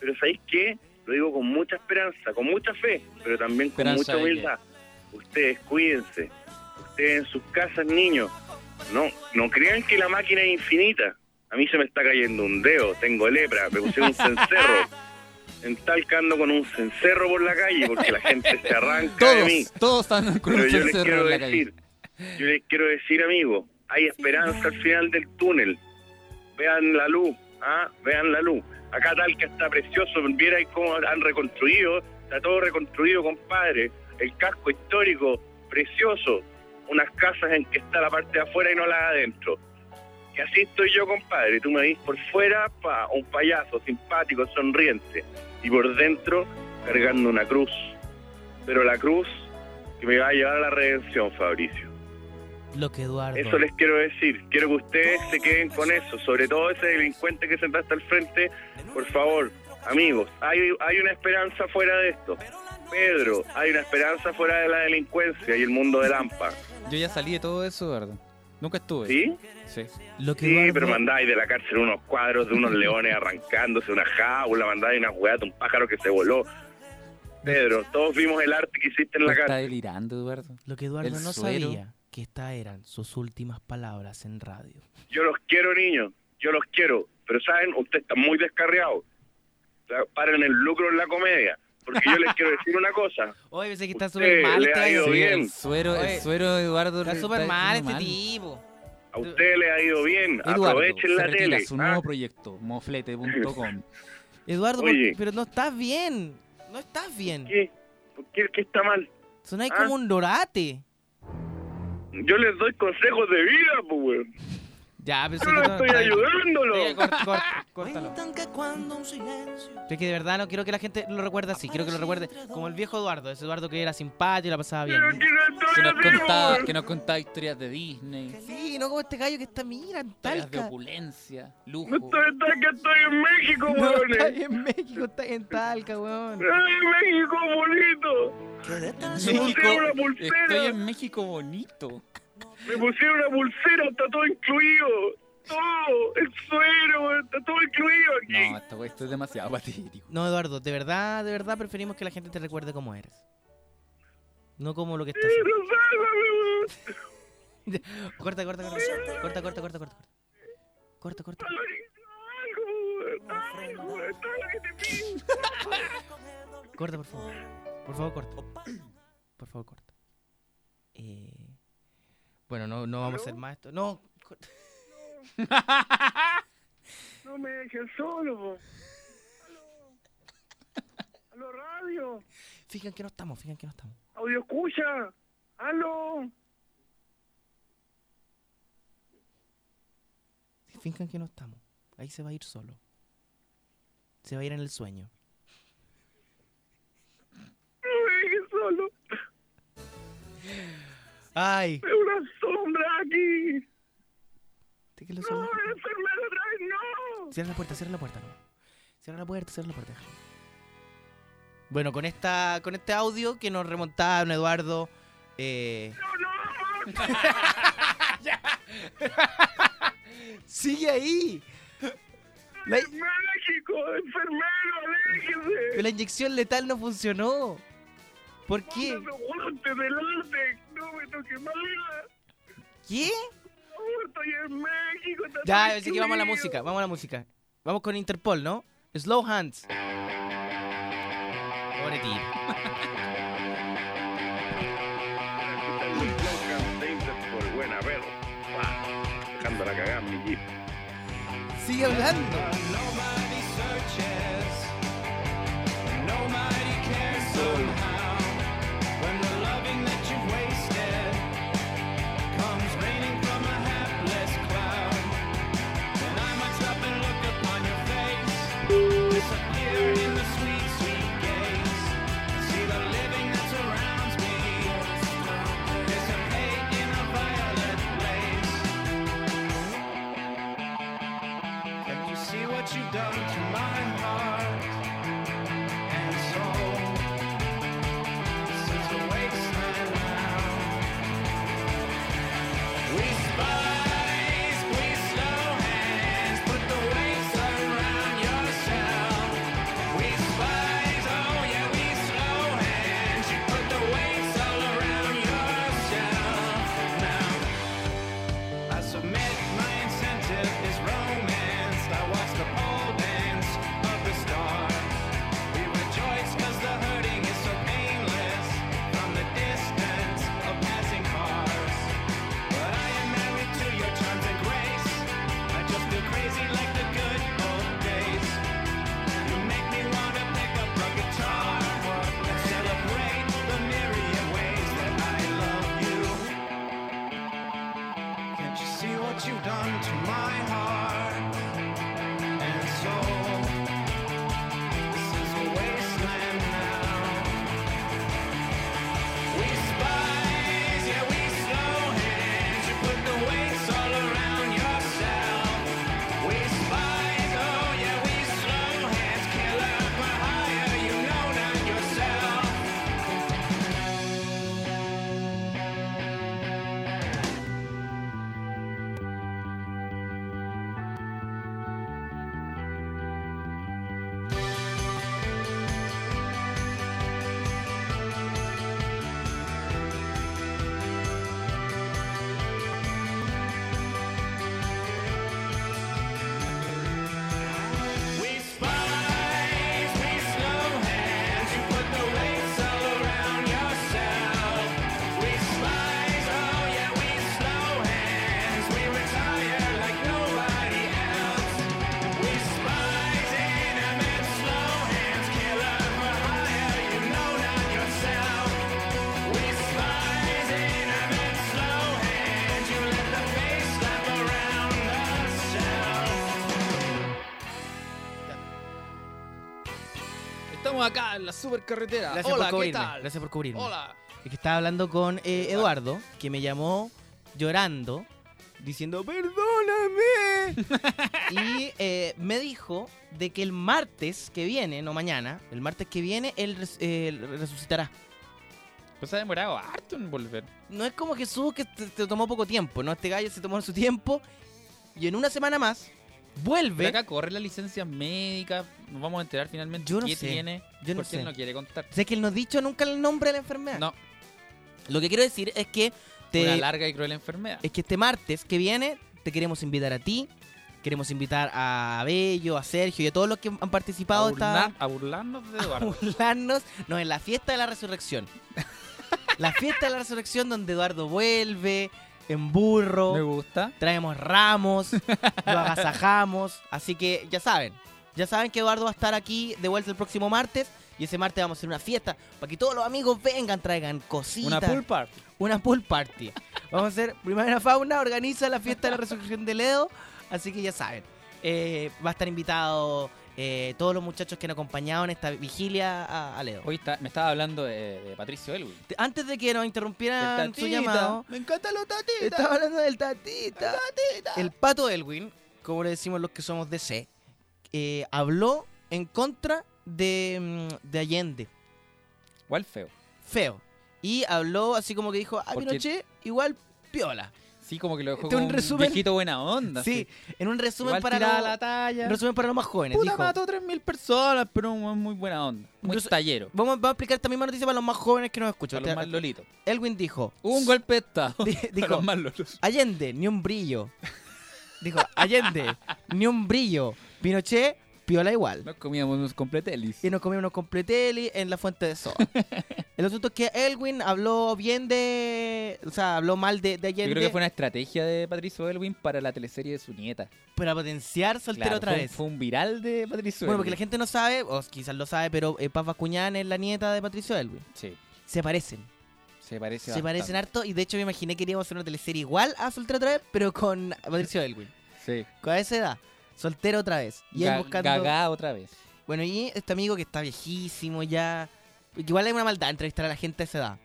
Speaker 17: Pero ¿sabéis qué? Lo digo con mucha esperanza, con mucha fe, pero también con
Speaker 12: ¿Esperanza
Speaker 17: mucha humildad. Ustedes cuídense. Ustedes en sus casas, niños. No, no crean que la máquina es infinita. A mí se me está cayendo un dedo, tengo lepra, me puse un cencerro. En Talca ando con un cencerro por la calle porque la gente se arranca de mí.
Speaker 12: Todos, todos están con
Speaker 17: Pero
Speaker 12: un
Speaker 17: yo les quiero
Speaker 12: en la calle.
Speaker 17: decir, yo les quiero decir, amigos, hay esperanza al final del túnel. Vean la luz, ¿ah? Vean la luz. Acá Talca está precioso, vieran cómo han reconstruido, está todo reconstruido, compadre. El casco histórico, precioso. Unas casas en que está la parte de afuera y no la de adentro. Y así estoy yo, compadre. Tú me ves por fuera, pa, un payaso simpático, sonriente. Y por dentro, cargando una cruz. Pero la cruz que me va a llevar a la redención, Fabricio.
Speaker 3: Lo que Eduardo.
Speaker 17: Eso les quiero decir. Quiero que ustedes se queden con eso. Sobre todo ese delincuente que se está al frente. Por favor, amigos, hay, hay una esperanza fuera de esto. Pedro, hay una esperanza fuera de la delincuencia y el mundo del AMPA.
Speaker 12: Yo ya salí de todo eso, ¿verdad? Nunca estuve.
Speaker 17: ¿Sí?
Speaker 12: Sí.
Speaker 3: Lo que
Speaker 17: Sí,
Speaker 3: Eduardo-
Speaker 17: pero mandáis de la cárcel unos cuadros de unos leones arrancándose una jaula, mandáis una jugada de un pájaro que se voló. Pedro, todos vimos el arte que hiciste en la
Speaker 12: Está
Speaker 17: cárcel.
Speaker 12: delirando, Eduardo.
Speaker 3: Lo que Eduardo
Speaker 12: El
Speaker 3: no
Speaker 12: suero.
Speaker 3: sabía que estas eran sus últimas palabras en radio.
Speaker 17: Yo los quiero, niños, yo los quiero. Pero saben, ustedes están muy descarriados. O sea, Paren el lucro en la comedia. Porque yo les quiero decir una cosa.
Speaker 3: Oye, pensé que está
Speaker 17: Usted
Speaker 3: súper mal
Speaker 17: le
Speaker 3: este
Speaker 17: ha ido
Speaker 3: gallo.
Speaker 17: bien.
Speaker 12: El suero,
Speaker 3: Oye,
Speaker 12: el suero de Eduardo
Speaker 3: Está
Speaker 12: le
Speaker 3: súper mal este
Speaker 12: yendo
Speaker 3: tipo.
Speaker 17: A ustedes les ha ido bien.
Speaker 12: Eduardo,
Speaker 17: Aprovechen la
Speaker 12: retira
Speaker 17: tele.
Speaker 12: su
Speaker 17: ¿ah?
Speaker 12: nuevo proyecto, moflete.com.
Speaker 3: Eduardo, pero no estás bien. No estás bien.
Speaker 17: ¿Qué? ¿Por qué, qué está mal?
Speaker 3: Sonáis
Speaker 17: ¿Ah?
Speaker 3: como un dorate.
Speaker 17: Yo les doy consejos de vida, pues, weón.
Speaker 3: Ya, que
Speaker 17: les
Speaker 3: no-
Speaker 17: estoy ayudándolo.
Speaker 3: Sí, corta, corta, córtalo. Es que de verdad no quiero que la gente lo recuerde así. Quiero que lo recuerde como el viejo Eduardo. Ese Eduardo que era simpático y la pasaba bien.
Speaker 12: Que nos, contaba, que nos contaba historias de Disney,
Speaker 3: Sí, no como este gallo que está, mira, en
Speaker 12: historias de
Speaker 3: Talca.
Speaker 12: opulencia, lujo.
Speaker 17: No estoy, estoy, que estoy en México,
Speaker 3: No,
Speaker 17: weón.
Speaker 3: está en México, está en Talca, weón.
Speaker 17: ¡Ay, México bonito!
Speaker 12: México, estoy en México bonito.
Speaker 17: Me pusieron una pulsera, está todo incluido. Todo, el suero, weón, está todo incluido aquí.
Speaker 12: No, esto, esto es demasiado patético.
Speaker 3: No, Eduardo, de verdad, de verdad preferimos que la gente te recuerde como eres. No como lo que estás haciendo. Corta, corta, corta. Corta, corta, corta, corta. Corta, corta. Corta, por favor. Por favor, corta. Por favor, corta. Eh... Bueno, no, no vamos a hacer más esto. No.
Speaker 17: No me dejen solo. Aló. Aló, radio.
Speaker 3: Fijan que no estamos, fijan que no estamos.
Speaker 17: Audio escucha. Aló.
Speaker 3: Fijan que no estamos. Ahí se va a ir solo. Se va a ir en el sueño.
Speaker 17: No me dejen solo.
Speaker 3: Ay.
Speaker 17: Una sombra aquí.
Speaker 3: ¿De qué lo
Speaker 17: No, enfermero otra vez, no.
Speaker 3: Cierra la puerta, cierra la puerta, no. Cierra la puerta, cierra la puerta. Bueno, con esta, con este audio que nos remontaba don Eduardo. Eh... Sigue ahí. La,
Speaker 17: México, enfermero, aléjese.
Speaker 3: la inyección letal no funcionó. ¿Por qué?
Speaker 17: Guantes delante. No me.
Speaker 3: ¿Qué?
Speaker 17: Estoy en México.
Speaker 3: Ya, así que vamos a la música, vamos a la música. Vamos con Interpol, ¿no? Slow Hands. Pobre tío.
Speaker 17: por buena pedo. Pa, Dejando la cagada en mi jeep.
Speaker 3: Sigue hablando.
Speaker 4: into
Speaker 12: my acá en la supercarretera.
Speaker 3: Gracias
Speaker 12: Hola,
Speaker 3: por
Speaker 12: ¿qué
Speaker 3: cubrirme.
Speaker 12: tal?
Speaker 3: Gracias por cubrirme.
Speaker 12: Hola.
Speaker 3: Es que estaba hablando con eh, Eduardo, que me llamó llorando, diciendo, perdóname. y eh, me dijo de que el martes que viene, no mañana, el martes que viene, él res- eh, resucitará.
Speaker 12: Pues ha demorado harto en volver.
Speaker 3: No es como Jesús que te, te tomó poco tiempo, ¿no? Este gallo se tomó su tiempo y en una semana más vuelve.
Speaker 12: Pero acá corre la licencia médica. Nos vamos a enterar finalmente
Speaker 3: Yo no
Speaker 12: qué
Speaker 3: sé,
Speaker 12: tiene.
Speaker 3: yo no
Speaker 12: porque
Speaker 3: sé.
Speaker 12: él no quiere contar.
Speaker 3: Sé que él no ha dicho nunca el nombre de la enfermedad.
Speaker 12: No.
Speaker 3: Lo que quiero decir es que te,
Speaker 12: Una larga y cruel enfermedad.
Speaker 3: es que este martes que viene te queremos invitar a ti, queremos invitar a Bello, a Sergio y a todos los que han participado
Speaker 12: a,
Speaker 3: esta-
Speaker 12: a burlarnos de
Speaker 3: a
Speaker 12: Eduardo.
Speaker 3: burlarnos, no, en la fiesta de la resurrección. la fiesta de la resurrección donde Eduardo vuelve en burro.
Speaker 12: Me gusta.
Speaker 3: Traemos ramos, lo agasajamos, así que ya saben, ya saben que Eduardo va a estar aquí de vuelta el próximo martes y ese martes vamos a hacer una fiesta para que todos los amigos vengan, traigan cositas.
Speaker 12: Una pool party.
Speaker 3: Una pool party. Vamos a hacer, Primavera Fauna organiza la fiesta de la resurrección de Ledo, así que ya saben. Eh, va a estar invitado eh, todos los muchachos que han acompañado en esta vigilia a, a Ledo.
Speaker 12: Hoy está, me estaba hablando de, de Patricio Elwin.
Speaker 3: Antes de que nos interrumpieran su llamado,
Speaker 12: Me encanta los tatitas.
Speaker 3: estaba hablando del tatita. El pato Elwin, como le decimos los que somos DC, eh, habló en contra de, mm, de Allende.
Speaker 12: Igual feo.
Speaker 3: Feo. Y habló así como que dijo, a
Speaker 12: Porque-
Speaker 3: Pinochet igual piola.
Speaker 12: Sí, como que lo dejó
Speaker 3: Este es
Speaker 12: como
Speaker 3: un resumen-
Speaker 12: viejito buena onda.
Speaker 3: Sí, en un resumen
Speaker 12: Igual
Speaker 3: para
Speaker 12: la talla.
Speaker 3: un resumen para los más jóvenes.
Speaker 12: Puta,
Speaker 3: dijo,
Speaker 12: mató 3.000 personas, pero muy, muy buena onda. Muy tallero.
Speaker 3: Vamos, vamos a explicar esta misma noticia para los más jóvenes que nos escuchan.
Speaker 12: Para los más lolitos.
Speaker 3: Elwin dijo,
Speaker 12: Hubo un golpe de estado.
Speaker 3: Dijo,
Speaker 12: los más lolos.
Speaker 3: Allende, ni un brillo. Dijo, Allende, ni un brillo. Pinochet, piola igual.
Speaker 12: Nos comíamos unos completelis.
Speaker 3: Y nos comimos unos completeli en la fuente de soda. El asunto es que Elwin habló bien de... O sea, habló mal de, de
Speaker 12: Yo creo que fue una estrategia de Patricio Elwin para la teleserie de su nieta.
Speaker 3: para potenciar soltero
Speaker 12: Claro,
Speaker 3: otra
Speaker 12: fue,
Speaker 3: vez.
Speaker 12: Fue un viral de Patricio
Speaker 3: Bueno, porque la gente no sabe, o quizás lo sabe, pero eh, Paz Bascuñán es la nieta de Patricio Elwin.
Speaker 12: Sí,
Speaker 3: Se parecen.
Speaker 12: se parece
Speaker 3: Se parecen harto y de hecho me imaginé que queríamos hacer una teleserie igual a Soltero otra vez, pero con Patricio Elwin.
Speaker 12: Sí.
Speaker 3: Con esa edad. Soltero otra vez. Y él
Speaker 12: Ga-
Speaker 3: buscando...
Speaker 12: Gagá otra vez.
Speaker 3: Bueno, y este amigo que está viejísimo ya... Igual es una maldad entrevistar a la gente a esa edad.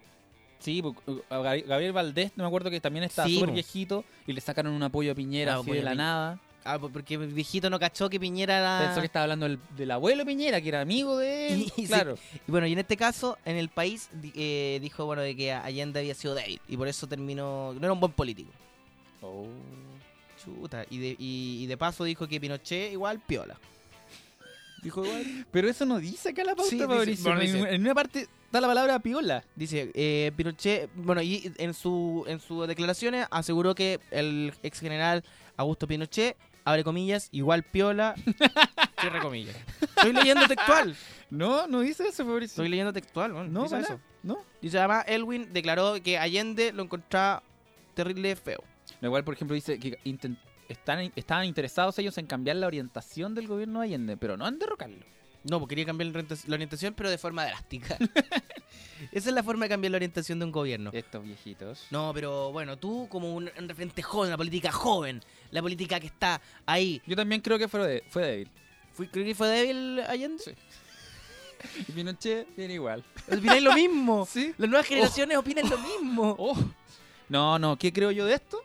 Speaker 12: Sí, Gabriel Valdés, no me acuerdo que también estaba
Speaker 3: Sí,
Speaker 12: súper viejito y le sacaron un apoyo a Piñera
Speaker 3: Ah,
Speaker 12: así de la
Speaker 3: Pi-
Speaker 12: nada.
Speaker 3: Ah, po- porque el viejito no cachó que Piñera era...
Speaker 12: Pensó que estaba hablando del, del abuelo Piñera, que era amigo de él.
Speaker 3: Y- sí.
Speaker 12: claro.
Speaker 3: Y bueno, y en este caso, en el país, eh, dijo bueno de que Allende había sido débil y por eso terminó. No era un buen político.
Speaker 12: Oh.
Speaker 3: Chuta. Y de, y, y de paso dijo que Pinochet igual piola. Dijo igual.
Speaker 12: Pero eso no dice acá la pauta,
Speaker 3: Sí, dice-
Speaker 12: Mauricio.
Speaker 3: bueno,
Speaker 12: en,
Speaker 3: dice-
Speaker 12: en una parte está la palabra piola.
Speaker 3: Dice, eh, Pinochet, bueno, y en su en sus declaraciones aseguró que el ex general Augusto Pinochet, abre comillas, igual piola, cierre comillas. Estoy leyendo textual.
Speaker 12: No, no dice eso, Mauricio.
Speaker 3: Estoy leyendo textual,
Speaker 12: No,
Speaker 3: dice
Speaker 12: para
Speaker 3: eso.
Speaker 12: No.
Speaker 3: Dice además, Elwin declaró que Allende lo encontraba terrible feo.
Speaker 12: Igual, por ejemplo, dice que están, estaban interesados ellos en cambiar la orientación del gobierno de Allende, pero no en derrocarlo.
Speaker 3: No, porque quería cambiar la orienta- la orientación, pero de forma drástica. Esa es la forma de cambiar la orientación de un gobierno.
Speaker 12: Estos viejitos.
Speaker 3: No, pero bueno, tú como un, un referente joven, la política joven, la política que está ahí.
Speaker 12: Yo también creo que fue, de- fue débil.
Speaker 3: ¿Fui- ¿Creo que fue débil Allende?
Speaker 12: Sí. Y Pinochet, bien igual.
Speaker 3: Opináis lo mismo.
Speaker 12: Sí.
Speaker 3: Las nuevas generaciones opinan lo mismo.
Speaker 12: Oh. No, no, ¿qué creo yo de esto?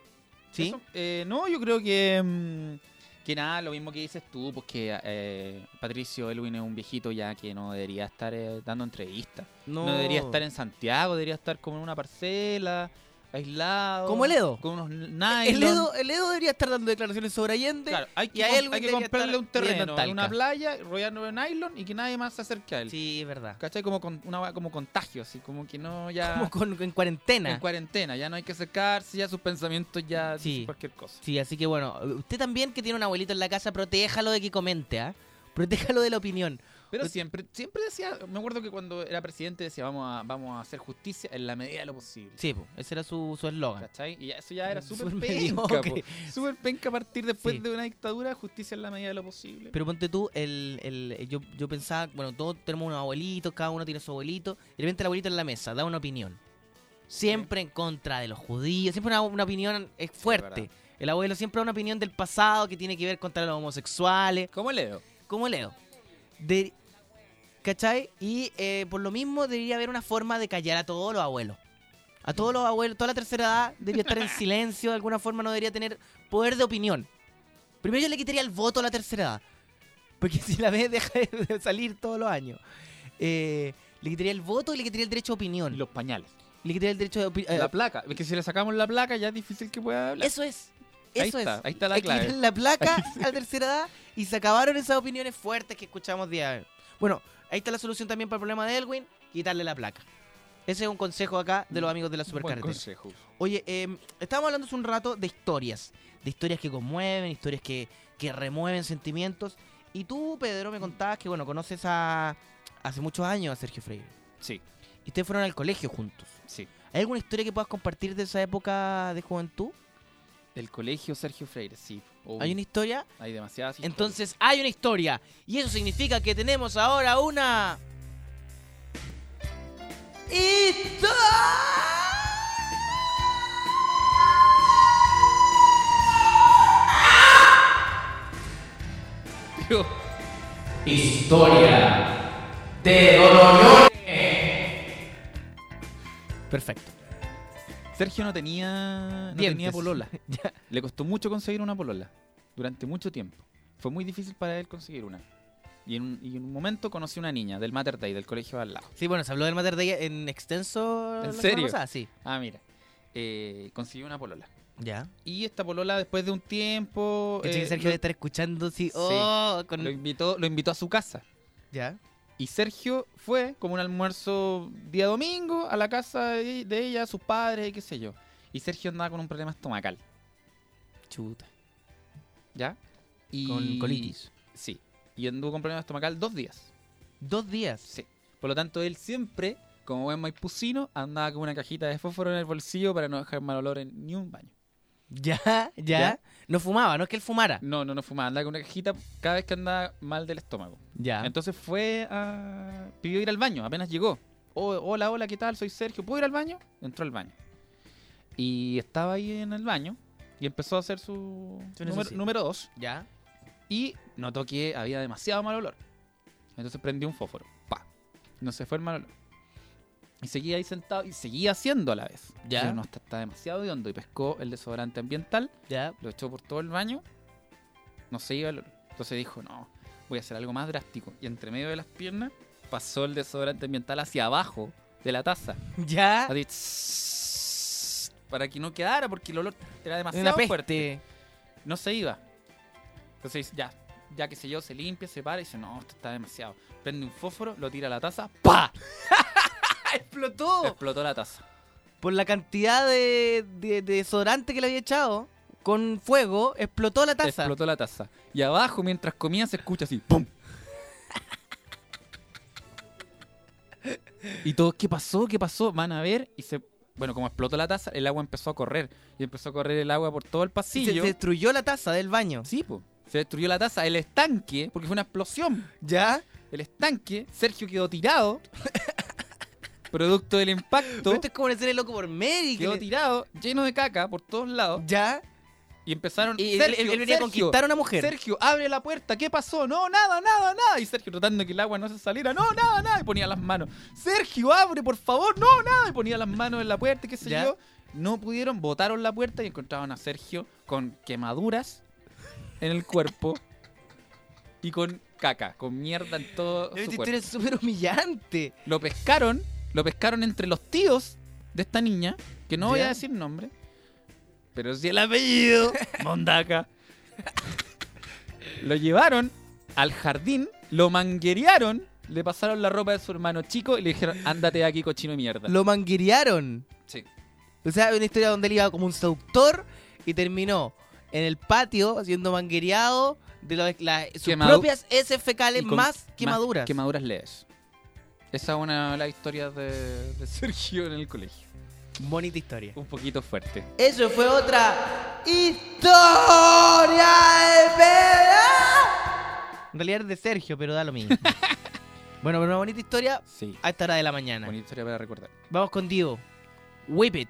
Speaker 3: ¿Sí?
Speaker 12: Eso, eh, no, yo creo que. mm, que nada, lo mismo que dices tú, pues que eh, Patricio Elwin es un viejito ya que no debería estar eh, dando entrevistas.
Speaker 3: No.
Speaker 12: No. debería estar en Santiago, debería estar como en una parcela, aislado.
Speaker 3: Como el Edo.
Speaker 12: Con unos
Speaker 3: El
Speaker 12: nylon.
Speaker 3: Edo, el Edo debería estar dando declaraciones sobre Allende.
Speaker 12: Claro, hay
Speaker 3: y
Speaker 12: que,
Speaker 3: a Elwin
Speaker 12: hay que comprarle un terreno, en una playa, rodearlo de nylon y que nadie más se acerque a él.
Speaker 3: Sí, es verdad.
Speaker 12: ¿Cachai? Como, con, una, como contagio, así como que no ya...
Speaker 3: Como con, en cuarentena.
Speaker 12: En cuarentena, ya no hay que acercarse, ya sus pensamientos ya
Speaker 3: Sí.
Speaker 12: cualquier cosa.
Speaker 3: Sí, así que bueno, usted también que tiene un abuelito en la casa, protéjalo de que comente, ¿ah? Protéjalo de la opinión.
Speaker 12: Pero
Speaker 3: Pues-
Speaker 12: siempre, siempre decía, me acuerdo que cuando era presidente decía, vamos a, vamos a hacer justicia en la medida de lo posible.
Speaker 3: Sí, po, ese era su su eslogan.
Speaker 12: ¿Cachai? Y eso ya era súper penca. Súper penca a partir después
Speaker 3: Sí.
Speaker 12: de una dictadura, justicia en la medida de lo posible.
Speaker 3: Pero ponte tú, el, el, yo, yo pensaba, bueno, todos tenemos unos abuelitos, cada uno tiene su abuelito, y de repente el abuelito en la mesa da una opinión. Siempre en contra de los judíos, siempre una, una opinión es fuerte. el abuelo siempre da una opinión del pasado que tiene que ver contra los homosexuales.
Speaker 12: ¿Cómo leo?
Speaker 3: ¿Cómo leo? De, ¿Cachai? Y eh, por lo mismo debería haber una forma de callar a todos los abuelos. A todos los abuelos, toda la tercera edad debería estar en silencio, de alguna forma no debería tener poder de opinión. Primero yo le quitaría el voto a la tercera edad. Porque si la vez deja de salir todos los años. Eh, le quitaría el voto y le quitaría el derecho de opinión.
Speaker 12: los pañales.
Speaker 3: Le quitaría el derecho de opinión.
Speaker 12: La placa. Es que si le sacamos la placa ya es difícil que pueda hablar.
Speaker 3: Eso es.
Speaker 12: Ahí está,
Speaker 3: es.
Speaker 12: ahí está la
Speaker 3: Hay
Speaker 12: clave.
Speaker 3: la placa a tercera edad y se acabaron esas opiniones fuertes que escuchamos día. Bueno, ahí está la solución también para el problema de Elwin, quitarle la placa. Ese es un consejo acá de los amigos de la supercarretera.
Speaker 12: consejo.
Speaker 3: Oye, eh, estábamos hablando hace un rato de historias, de historias que conmueven, historias que, que remueven sentimientos. Y tú, Pedro, me contabas que, bueno, conoces a, hace muchos años a Sergio Freire.
Speaker 12: Sí.
Speaker 3: Y ustedes fueron al colegio juntos.
Speaker 12: Sí.
Speaker 3: ¿Hay alguna historia que puedas compartir de esa época de juventud?
Speaker 12: Del colegio Sergio Freire, sí. Oh,
Speaker 3: ¿Hay una historia?
Speaker 12: Hay demasiadas historias.
Speaker 3: Entonces hay una historia. Y eso significa que tenemos ahora una... Historia de Dolores.
Speaker 12: Perfecto. Sergio no tenía, no
Speaker 3: Dientes.
Speaker 12: tenía polola. Le costó mucho conseguir una polola. Durante mucho tiempo. Fue muy difícil para él conseguir una. Y en, un- y en un momento conocí una niña del Mater Day, del colegio de al lado.
Speaker 3: Sí, bueno, se habló del Mater Day en extenso.
Speaker 12: ¿En serio?
Speaker 3: pasada, sí.
Speaker 12: Ah, mira. Eh, consiguió una polola.
Speaker 3: Ya.
Speaker 12: Y esta polola, después de un tiempo. Eh,
Speaker 3: Sergio
Speaker 12: lo-
Speaker 3: debe estar escuchando, sí.
Speaker 12: Sí.
Speaker 3: Oh, con-
Speaker 12: lo, invitó, lo invitó a su casa.
Speaker 3: Ya.
Speaker 12: Y Sergio fue como un almuerzo día domingo a la casa de de ella, sus padres y qué sé yo. Y Sergio andaba con un problema estomacal.
Speaker 3: Chuta.
Speaker 12: ¿Ya? Y...
Speaker 3: Con colitis.
Speaker 12: Sí. Y anduvo con problema estomacal dos días.
Speaker 3: ¿Dos días?
Speaker 12: Sí. Por lo tanto, él siempre, como buen maipucino, andaba con una cajita de fósforo en el bolsillo para no dejar mal olor en ni un baño.
Speaker 3: Ya, ya, No fumaba, no es que él fumara.
Speaker 12: No, no, no fumaba. Andaba con una cajita cada vez que andaba mal del estómago.
Speaker 3: Ya.
Speaker 12: Entonces fue a... Pidió ir al baño, apenas llegó. Oh, hola, hola, ¿qué tal? Soy Sergio. ¿Puedo ir al baño? Entró al baño. Y estaba ahí en el baño y empezó a hacer su, número, número dos.
Speaker 3: Ya.
Speaker 12: Y notó que había demasiado mal olor. Entonces prendió un fósforo. Pa. No se fue el mal olor. Y seguía ahí sentado y seguía haciendo a la vez.
Speaker 3: Ya.
Speaker 12: Dijo, no, está, está demasiado hondo. Y pescó el desodorante ambiental.
Speaker 3: Ya.
Speaker 12: Lo echó por todo el baño. No se iba el olor. Entonces dijo, no, voy a hacer algo más drástico. Y entre medio de las piernas pasó el desodorante ambiental hacia abajo de la taza.
Speaker 3: Ya.
Speaker 12: Así, tss, para que no quedara porque el olor era demasiado
Speaker 3: Una
Speaker 12: fuerte. No se iba. Entonces ya, ya que sé yo, se limpia, se para y dice, no, esto está demasiado. Prende un fósforo, lo tira a la taza, ¡pa!
Speaker 3: ¡Explotó!
Speaker 12: Explotó la taza.
Speaker 3: Por la cantidad de, de, de desodorante que le había echado con fuego, explotó la taza.
Speaker 12: Explotó la taza. Y abajo, mientras comía, se escucha así, ¡pum! y todos, ¿qué pasó? ¿Qué pasó? Van a ver y se... Bueno, como explotó la taza, el agua empezó a correr. Y empezó a correr el agua por todo el
Speaker 3: Se,
Speaker 12: pasillo.
Speaker 3: se destruyó la taza del baño.
Speaker 12: Sí, po. Se destruyó la taza, el estanque, porque fue una explosión.
Speaker 3: ¿Ya?
Speaker 12: El estanque, Sergio quedó tirado. producto del impacto.
Speaker 3: Pero esto es como ser el loco por Mary. que
Speaker 12: Quedó
Speaker 3: le-
Speaker 12: tirado, lleno de caca por todos lados.
Speaker 3: ¿Ya?
Speaker 12: Y empezaron.
Speaker 3: Y él- él- él venía a conquistar a una mujer.
Speaker 12: Sergio, abre la puerta. ¿Qué pasó? No, nada, nada, nada. Y Sergio tratando de que el agua no se saliera. No, nada, nada. Y ponía las manos. Sergio, abre, por favor. No, nada. Y ponía las manos en la puerta, qué sé
Speaker 3: ¿Ya?
Speaker 12: yo. No pudieron, botaron la puerta y encontraban a Sergio con quemaduras en el cuerpo y con caca, con mierda en todo su cuerpo.
Speaker 3: súper humillante.
Speaker 12: Lo pescaron, lo pescaron entre los tíos de esta niña, que no voy
Speaker 3: ¿Ya?
Speaker 12: a decir nombre, pero sí el apellido, Mondaca. lo llevaron al jardín, lo manguerearon, le pasaron la ropa de su hermano chico y le dijeron, ándate de aquí, cochino de mierda.
Speaker 3: Lo manguerearon.
Speaker 12: Sí.
Speaker 3: O sea, una historia donde él iba como un seductor y terminó en el patio siendo manguereado de lo- la- sus
Speaker 12: Quemadu-
Speaker 3: propias heces fecales
Speaker 12: con
Speaker 3: más quemaduras.
Speaker 12: quemaduras leves. Esa es una de las historias de, de Sergio en el colegio.
Speaker 3: Bonita historia.
Speaker 12: Un poquito fuerte.
Speaker 3: Eso fue otra historia de Pedro. En realidad es de Sergio, pero da lo mismo. bueno, pero una bonita historia
Speaker 12: Sí.
Speaker 3: a esta hora de la mañana.
Speaker 12: Bonita historia para recordar.
Speaker 3: Vamos con Dio. Whip it.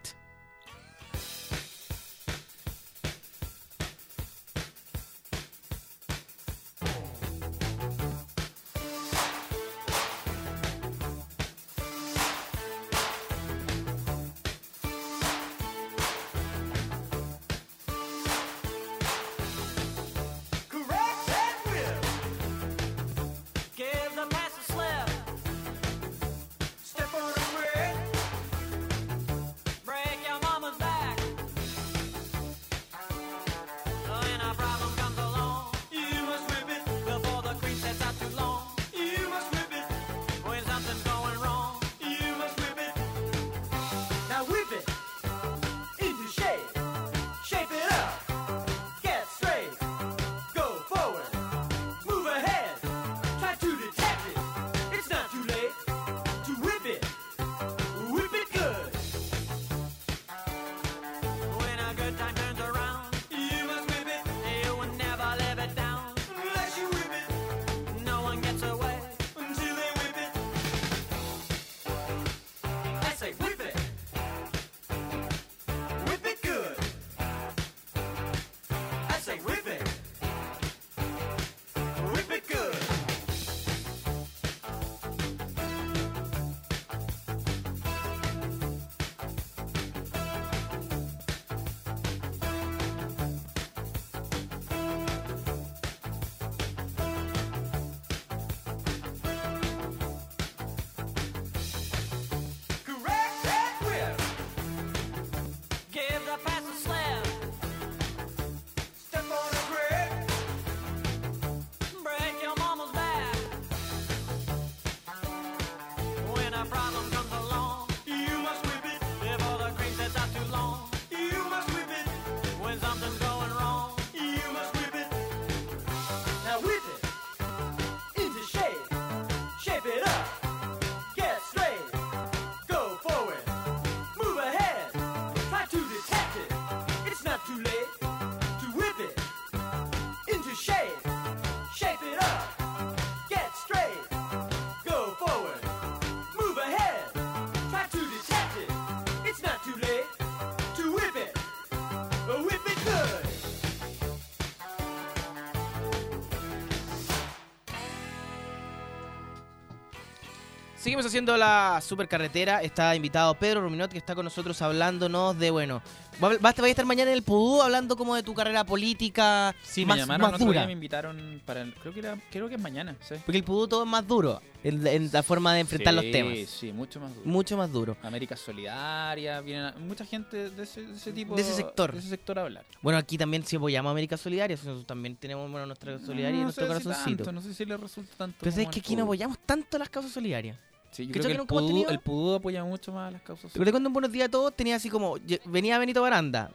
Speaker 3: Seguimos haciendo la supercarretera. Está invitado Pedro Ruminot, que está con nosotros hablándonos de, bueno, va- vas vas a estar mañana en el Pudú hablando como de tu carrera política
Speaker 12: Sí,
Speaker 3: más,
Speaker 12: me llamaron
Speaker 3: más dura.
Speaker 12: me invitaron para... el- Creo que, era, creo que es mañana, sí.
Speaker 3: Porque el Pudú todo es más duro en, en la forma de enfrentar los
Speaker 12: Sí,
Speaker 3: temas.
Speaker 12: Sí, mucho más duro.
Speaker 3: Mucho más duro.
Speaker 12: América Solidaria, vienen a- mucha gente de ese, de ese tipo.
Speaker 3: De ese sector.
Speaker 12: De ese sector a hablar.
Speaker 3: Bueno, aquí también si apoyamos a América Solidaria, nosotros también tenemos bueno, nuestra solidaria y
Speaker 12: no
Speaker 3: nuestro
Speaker 12: sé si
Speaker 3: corazoncito.
Speaker 12: tanto, no sé si le resulta tanto.
Speaker 3: Pero es que aquí no apoyamos tanto las causas solidarias.
Speaker 12: Sí, yo
Speaker 3: ¿Cachai
Speaker 12: creo que
Speaker 3: que
Speaker 12: el Pudú, el Pudú apoya mucho más a las causas
Speaker 3: ¿Te acuerdas cuando en Buenos Días a Todos tenía así como... Venía Benito Baranda.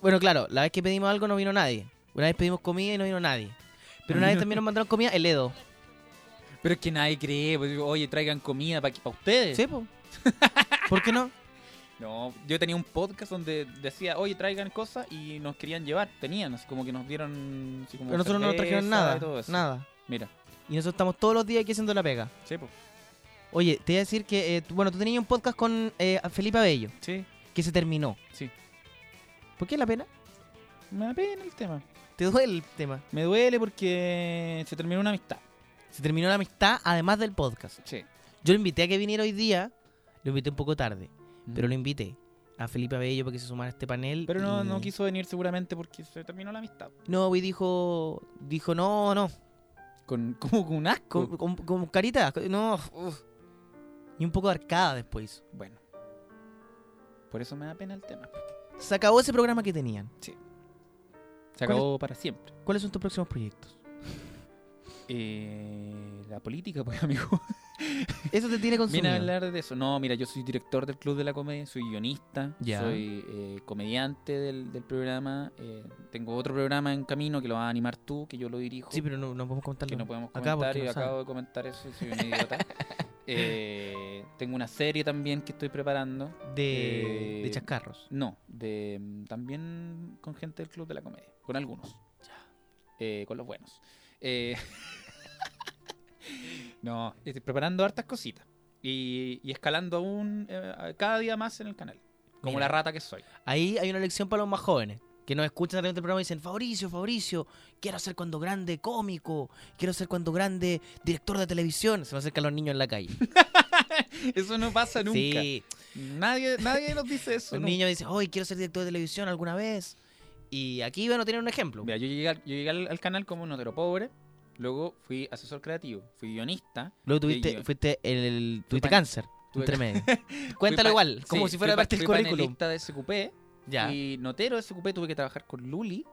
Speaker 3: Bueno, claro, la vez que pedimos algo no vino nadie. Una vez pedimos comida y no vino nadie. Pero una vez también nos mandaron comida el Edo.
Speaker 12: Pero es que nadie cree, pues, oye, traigan comida para ustedes.
Speaker 3: Sí, po. ¿Por qué no?
Speaker 12: No, yo tenía un podcast donde decía, oye, traigan cosas y nos querían llevar. Tenían, así como que nos dieron. Así como
Speaker 3: Pero nosotros no nos trajeron nada. Nada.
Speaker 12: Mira.
Speaker 3: Y nosotros estamos todos los días aquí haciendo la pega.
Speaker 12: Sí, pues.
Speaker 3: Oye, te voy a decir que, eh, tú- bueno, tú tenías un podcast con eh, Felipe Abello.
Speaker 12: Sí.
Speaker 3: Que se terminó.
Speaker 12: Sí.
Speaker 3: ¿Por qué la pena?
Speaker 12: Me da pena el tema.
Speaker 3: ¿Te duele el tema?
Speaker 12: Me duele porque se terminó una amistad.
Speaker 3: Se terminó la amistad además del podcast.
Speaker 12: Sí.
Speaker 3: Yo lo invité a que viniera hoy día. Lo invité un poco tarde. Pero lo invité a Felipe Abello para que se sumara a este panel.
Speaker 12: Pero no,
Speaker 3: y-
Speaker 12: no quiso venir seguramente porque se terminó la amistad.
Speaker 3: No, y dijo, dijo, no, no.
Speaker 12: Con, como con un asco.
Speaker 3: Con, con- con carita, no. uf. Y un poco de arcada después.
Speaker 12: Bueno. Por eso me da pena el tema.
Speaker 3: Se acabó ese programa que tenían.
Speaker 12: Sí. Se acabó para siempre.
Speaker 3: ¿Cuáles son tus próximos proyectos?
Speaker 12: Eh, la política, pues, amigo.
Speaker 3: Eso te tiene consumido.
Speaker 12: Viene a hablar de eso. No, mira, yo soy director del Club de la Comedia, soy guionista,
Speaker 3: Ya.
Speaker 12: soy eh, comediante del, del programa. eh, tengo otro programa en camino que lo vas a animar tú, que yo lo dirijo.
Speaker 3: Sí, pero no, no podemos comentarlo.
Speaker 12: que no podemos comentar
Speaker 3: porque
Speaker 12: y
Speaker 3: no
Speaker 12: acabo de comentar eso, soy un idiota. Eh, tengo una serie también que estoy preparando.
Speaker 3: De-
Speaker 12: Eh,
Speaker 3: de chascarros.
Speaker 12: No, de mm, también con gente del Club de la Comedia, con algunos. Eh, con los buenos. Eh, no, estoy preparando hartas cositas. Y, y escalando aún eh, cada día más en el canal. Como
Speaker 3: Mira.
Speaker 12: la rata que soy.
Speaker 3: Ahí hay una lección para los más jóvenes. Que nos escuchan de repente el programa y dicen, Fabricio, Fabricio, quiero ser cuando grande cómico, quiero ser cuando grande director de televisión. Se me acercan los niños en la calle.
Speaker 12: Eso no pasa nunca.
Speaker 3: Sí.
Speaker 12: Nadie, nadie nos dice eso.
Speaker 3: Los
Speaker 12: nunca.
Speaker 3: niños dicen, hoy quiero ser director de televisión alguna vez. Y aquí, bueno, tienen un ejemplo.
Speaker 12: Mira, yo llegué, al, yo llegué al, al canal como un notero pobre. Luego fui asesor creativo, fui guionista.
Speaker 3: Luego tuviste,
Speaker 12: guion-
Speaker 3: fuiste el, tuviste
Speaker 12: pan-
Speaker 3: cáncer.
Speaker 12: tuve-
Speaker 3: Entre medio. Cuéntalo igual, como
Speaker 12: sí,
Speaker 3: si fuera parte del
Speaker 12: fui
Speaker 3: currículum.
Speaker 12: de SQP.
Speaker 3: Ya.
Speaker 12: Y notero de SQP tuve que trabajar con Luli.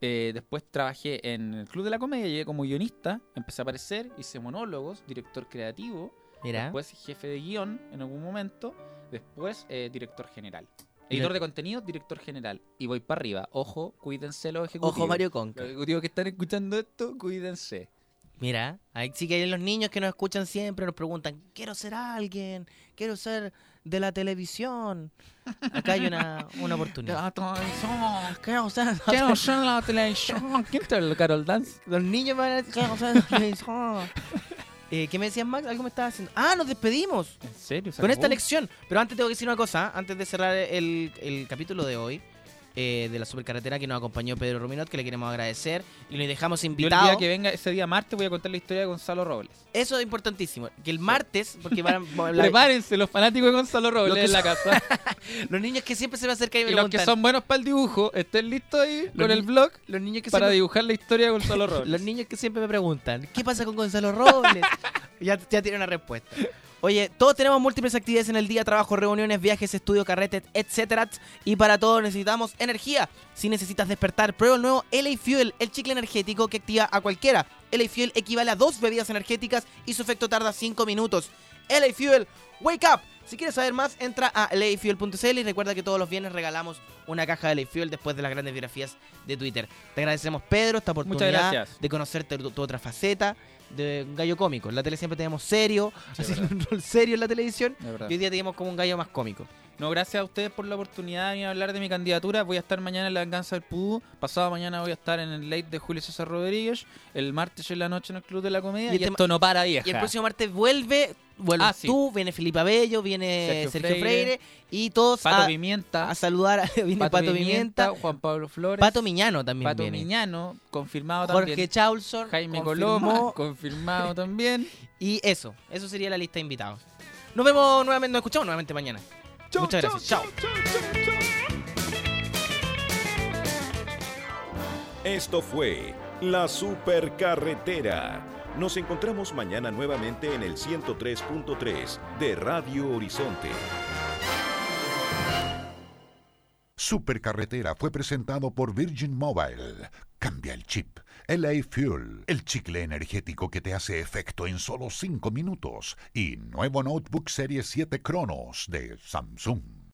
Speaker 12: Eh, después trabajé en el Club de la Comedia, llegué como guionista, empecé a aparecer, hice monólogos, director creativo.
Speaker 3: Mira.
Speaker 12: Después jefe de guion en algún momento. Después eh, director general. Editor de contenido, director general. Y voy para arriba. Ojo, cuídense los ejecutivos.
Speaker 3: Ojo, Mario Conca.
Speaker 12: Los ejecutivos que están escuchando esto, cuídense.
Speaker 3: Mira, ahí sí que hay los niños que nos escuchan siempre, nos preguntan, quiero ser alguien, quiero ser de la televisión. Acá hay una, una oportunidad. Quiero ser,
Speaker 12: Quiero ser la televisión. ¿Quién te el Carol Dance?
Speaker 3: Los niños van a quiero ser de la televisión. Eh, ¿Qué me decías, Max? Algo me estaba haciendo. Ah, nos despedimos.
Speaker 12: ¿En serio? ¿Se
Speaker 3: Con esta lección. Pero antes tengo que decir una cosa, antes de cerrar el, el capítulo de hoy eh, de la supercarretera que nos acompañó Pedro Ruminot, que le queremos agradecer y le dejamos
Speaker 12: Yo el
Speaker 3: invitado.
Speaker 12: día que venga, ese día martes, voy a contar la historia de Gonzalo Robles.
Speaker 3: Eso es importantísimo. Que el martes, porque van a- la-
Speaker 12: Prepárense los fanáticos de Gonzalo Robles en la casa.
Speaker 3: los niños que siempre se me acercan y me
Speaker 12: y los que son buenos para el dibujo, estén listos ahí
Speaker 3: Los
Speaker 12: con el blog
Speaker 3: los niños que
Speaker 12: para
Speaker 3: siempre-
Speaker 12: dibujar la historia de Gonzalo Robles.
Speaker 3: Los niños que siempre me preguntan, ¿qué pasa con Gonzalo Robles? ya, ya tiene una respuesta. Oye, todos tenemos múltiples actividades en el día, trabajo, reuniones, viajes, estudio, carretes, etcétera. Y para todo necesitamos energía. Si necesitas despertar, prueba el nuevo LA Fuel, el chicle energético que activa a cualquiera. LA Fuel equivale a dos bebidas energéticas y su efecto tarda 5 minutos. LA Fuel, wake up. Si quieres saber más, entra a lafuel.cl y recuerda que todos los viernes regalamos una caja de LA Fuel después de las grandes biografías de Twitter. Te agradecemos, Pedro, esta oportunidad de conocerte tu, tu otra faceta de un gallo cómico. En la tele siempre tenemos serio,
Speaker 12: Sí,
Speaker 3: haciendo
Speaker 12: verdad.
Speaker 3: un rol serio en la televisión. Y hoy día tenemos como un gallo más cómico.
Speaker 12: No, gracias a ustedes por la oportunidad de venir a hablar de mi candidatura. Voy a estar mañana en la venganza del Pudú. Pasado mañana voy a estar en el late de Julio César Rodríguez. El martes en la noche en el Club de la Comedia. Y,
Speaker 3: este
Speaker 12: esto no para, vieja.
Speaker 3: Y el próximo martes vuelve, vuelve
Speaker 12: Ah, sí.
Speaker 3: tú, viene Felipe Abello, viene
Speaker 12: Sergio
Speaker 3: Sergio, Freire.
Speaker 12: Freire,
Speaker 3: y todos
Speaker 12: Pato
Speaker 3: a,
Speaker 12: Pimienta.
Speaker 3: a saludar. a- viene Pato, Pimienta,
Speaker 12: Juan Pablo Flores.
Speaker 3: Pato Miñano también
Speaker 12: Pato
Speaker 3: viene.
Speaker 12: Miñano, confirmado
Speaker 3: Jorge
Speaker 12: también.
Speaker 3: Chaulson,
Speaker 12: Jaime
Speaker 3: confirmado.
Speaker 12: Coloma, confirmado también.
Speaker 3: Y eso, eso sería la lista de invitados. Nos vemos nuevamente, nos escuchamos nuevamente mañana. Muchas gracias. Chao.
Speaker 2: Esto fue La Supercarretera. Nos encontramos mañana nuevamente en el 103.3 de Radio Horizonte.
Speaker 1: Supercarretera fue presentado por Virgin Mobile. Cambia el chip. LA Fuel, el chicle energético que te hace efecto en solo 5 minutos. Y nuevo notebook Serie 7 Cronos de Samsung.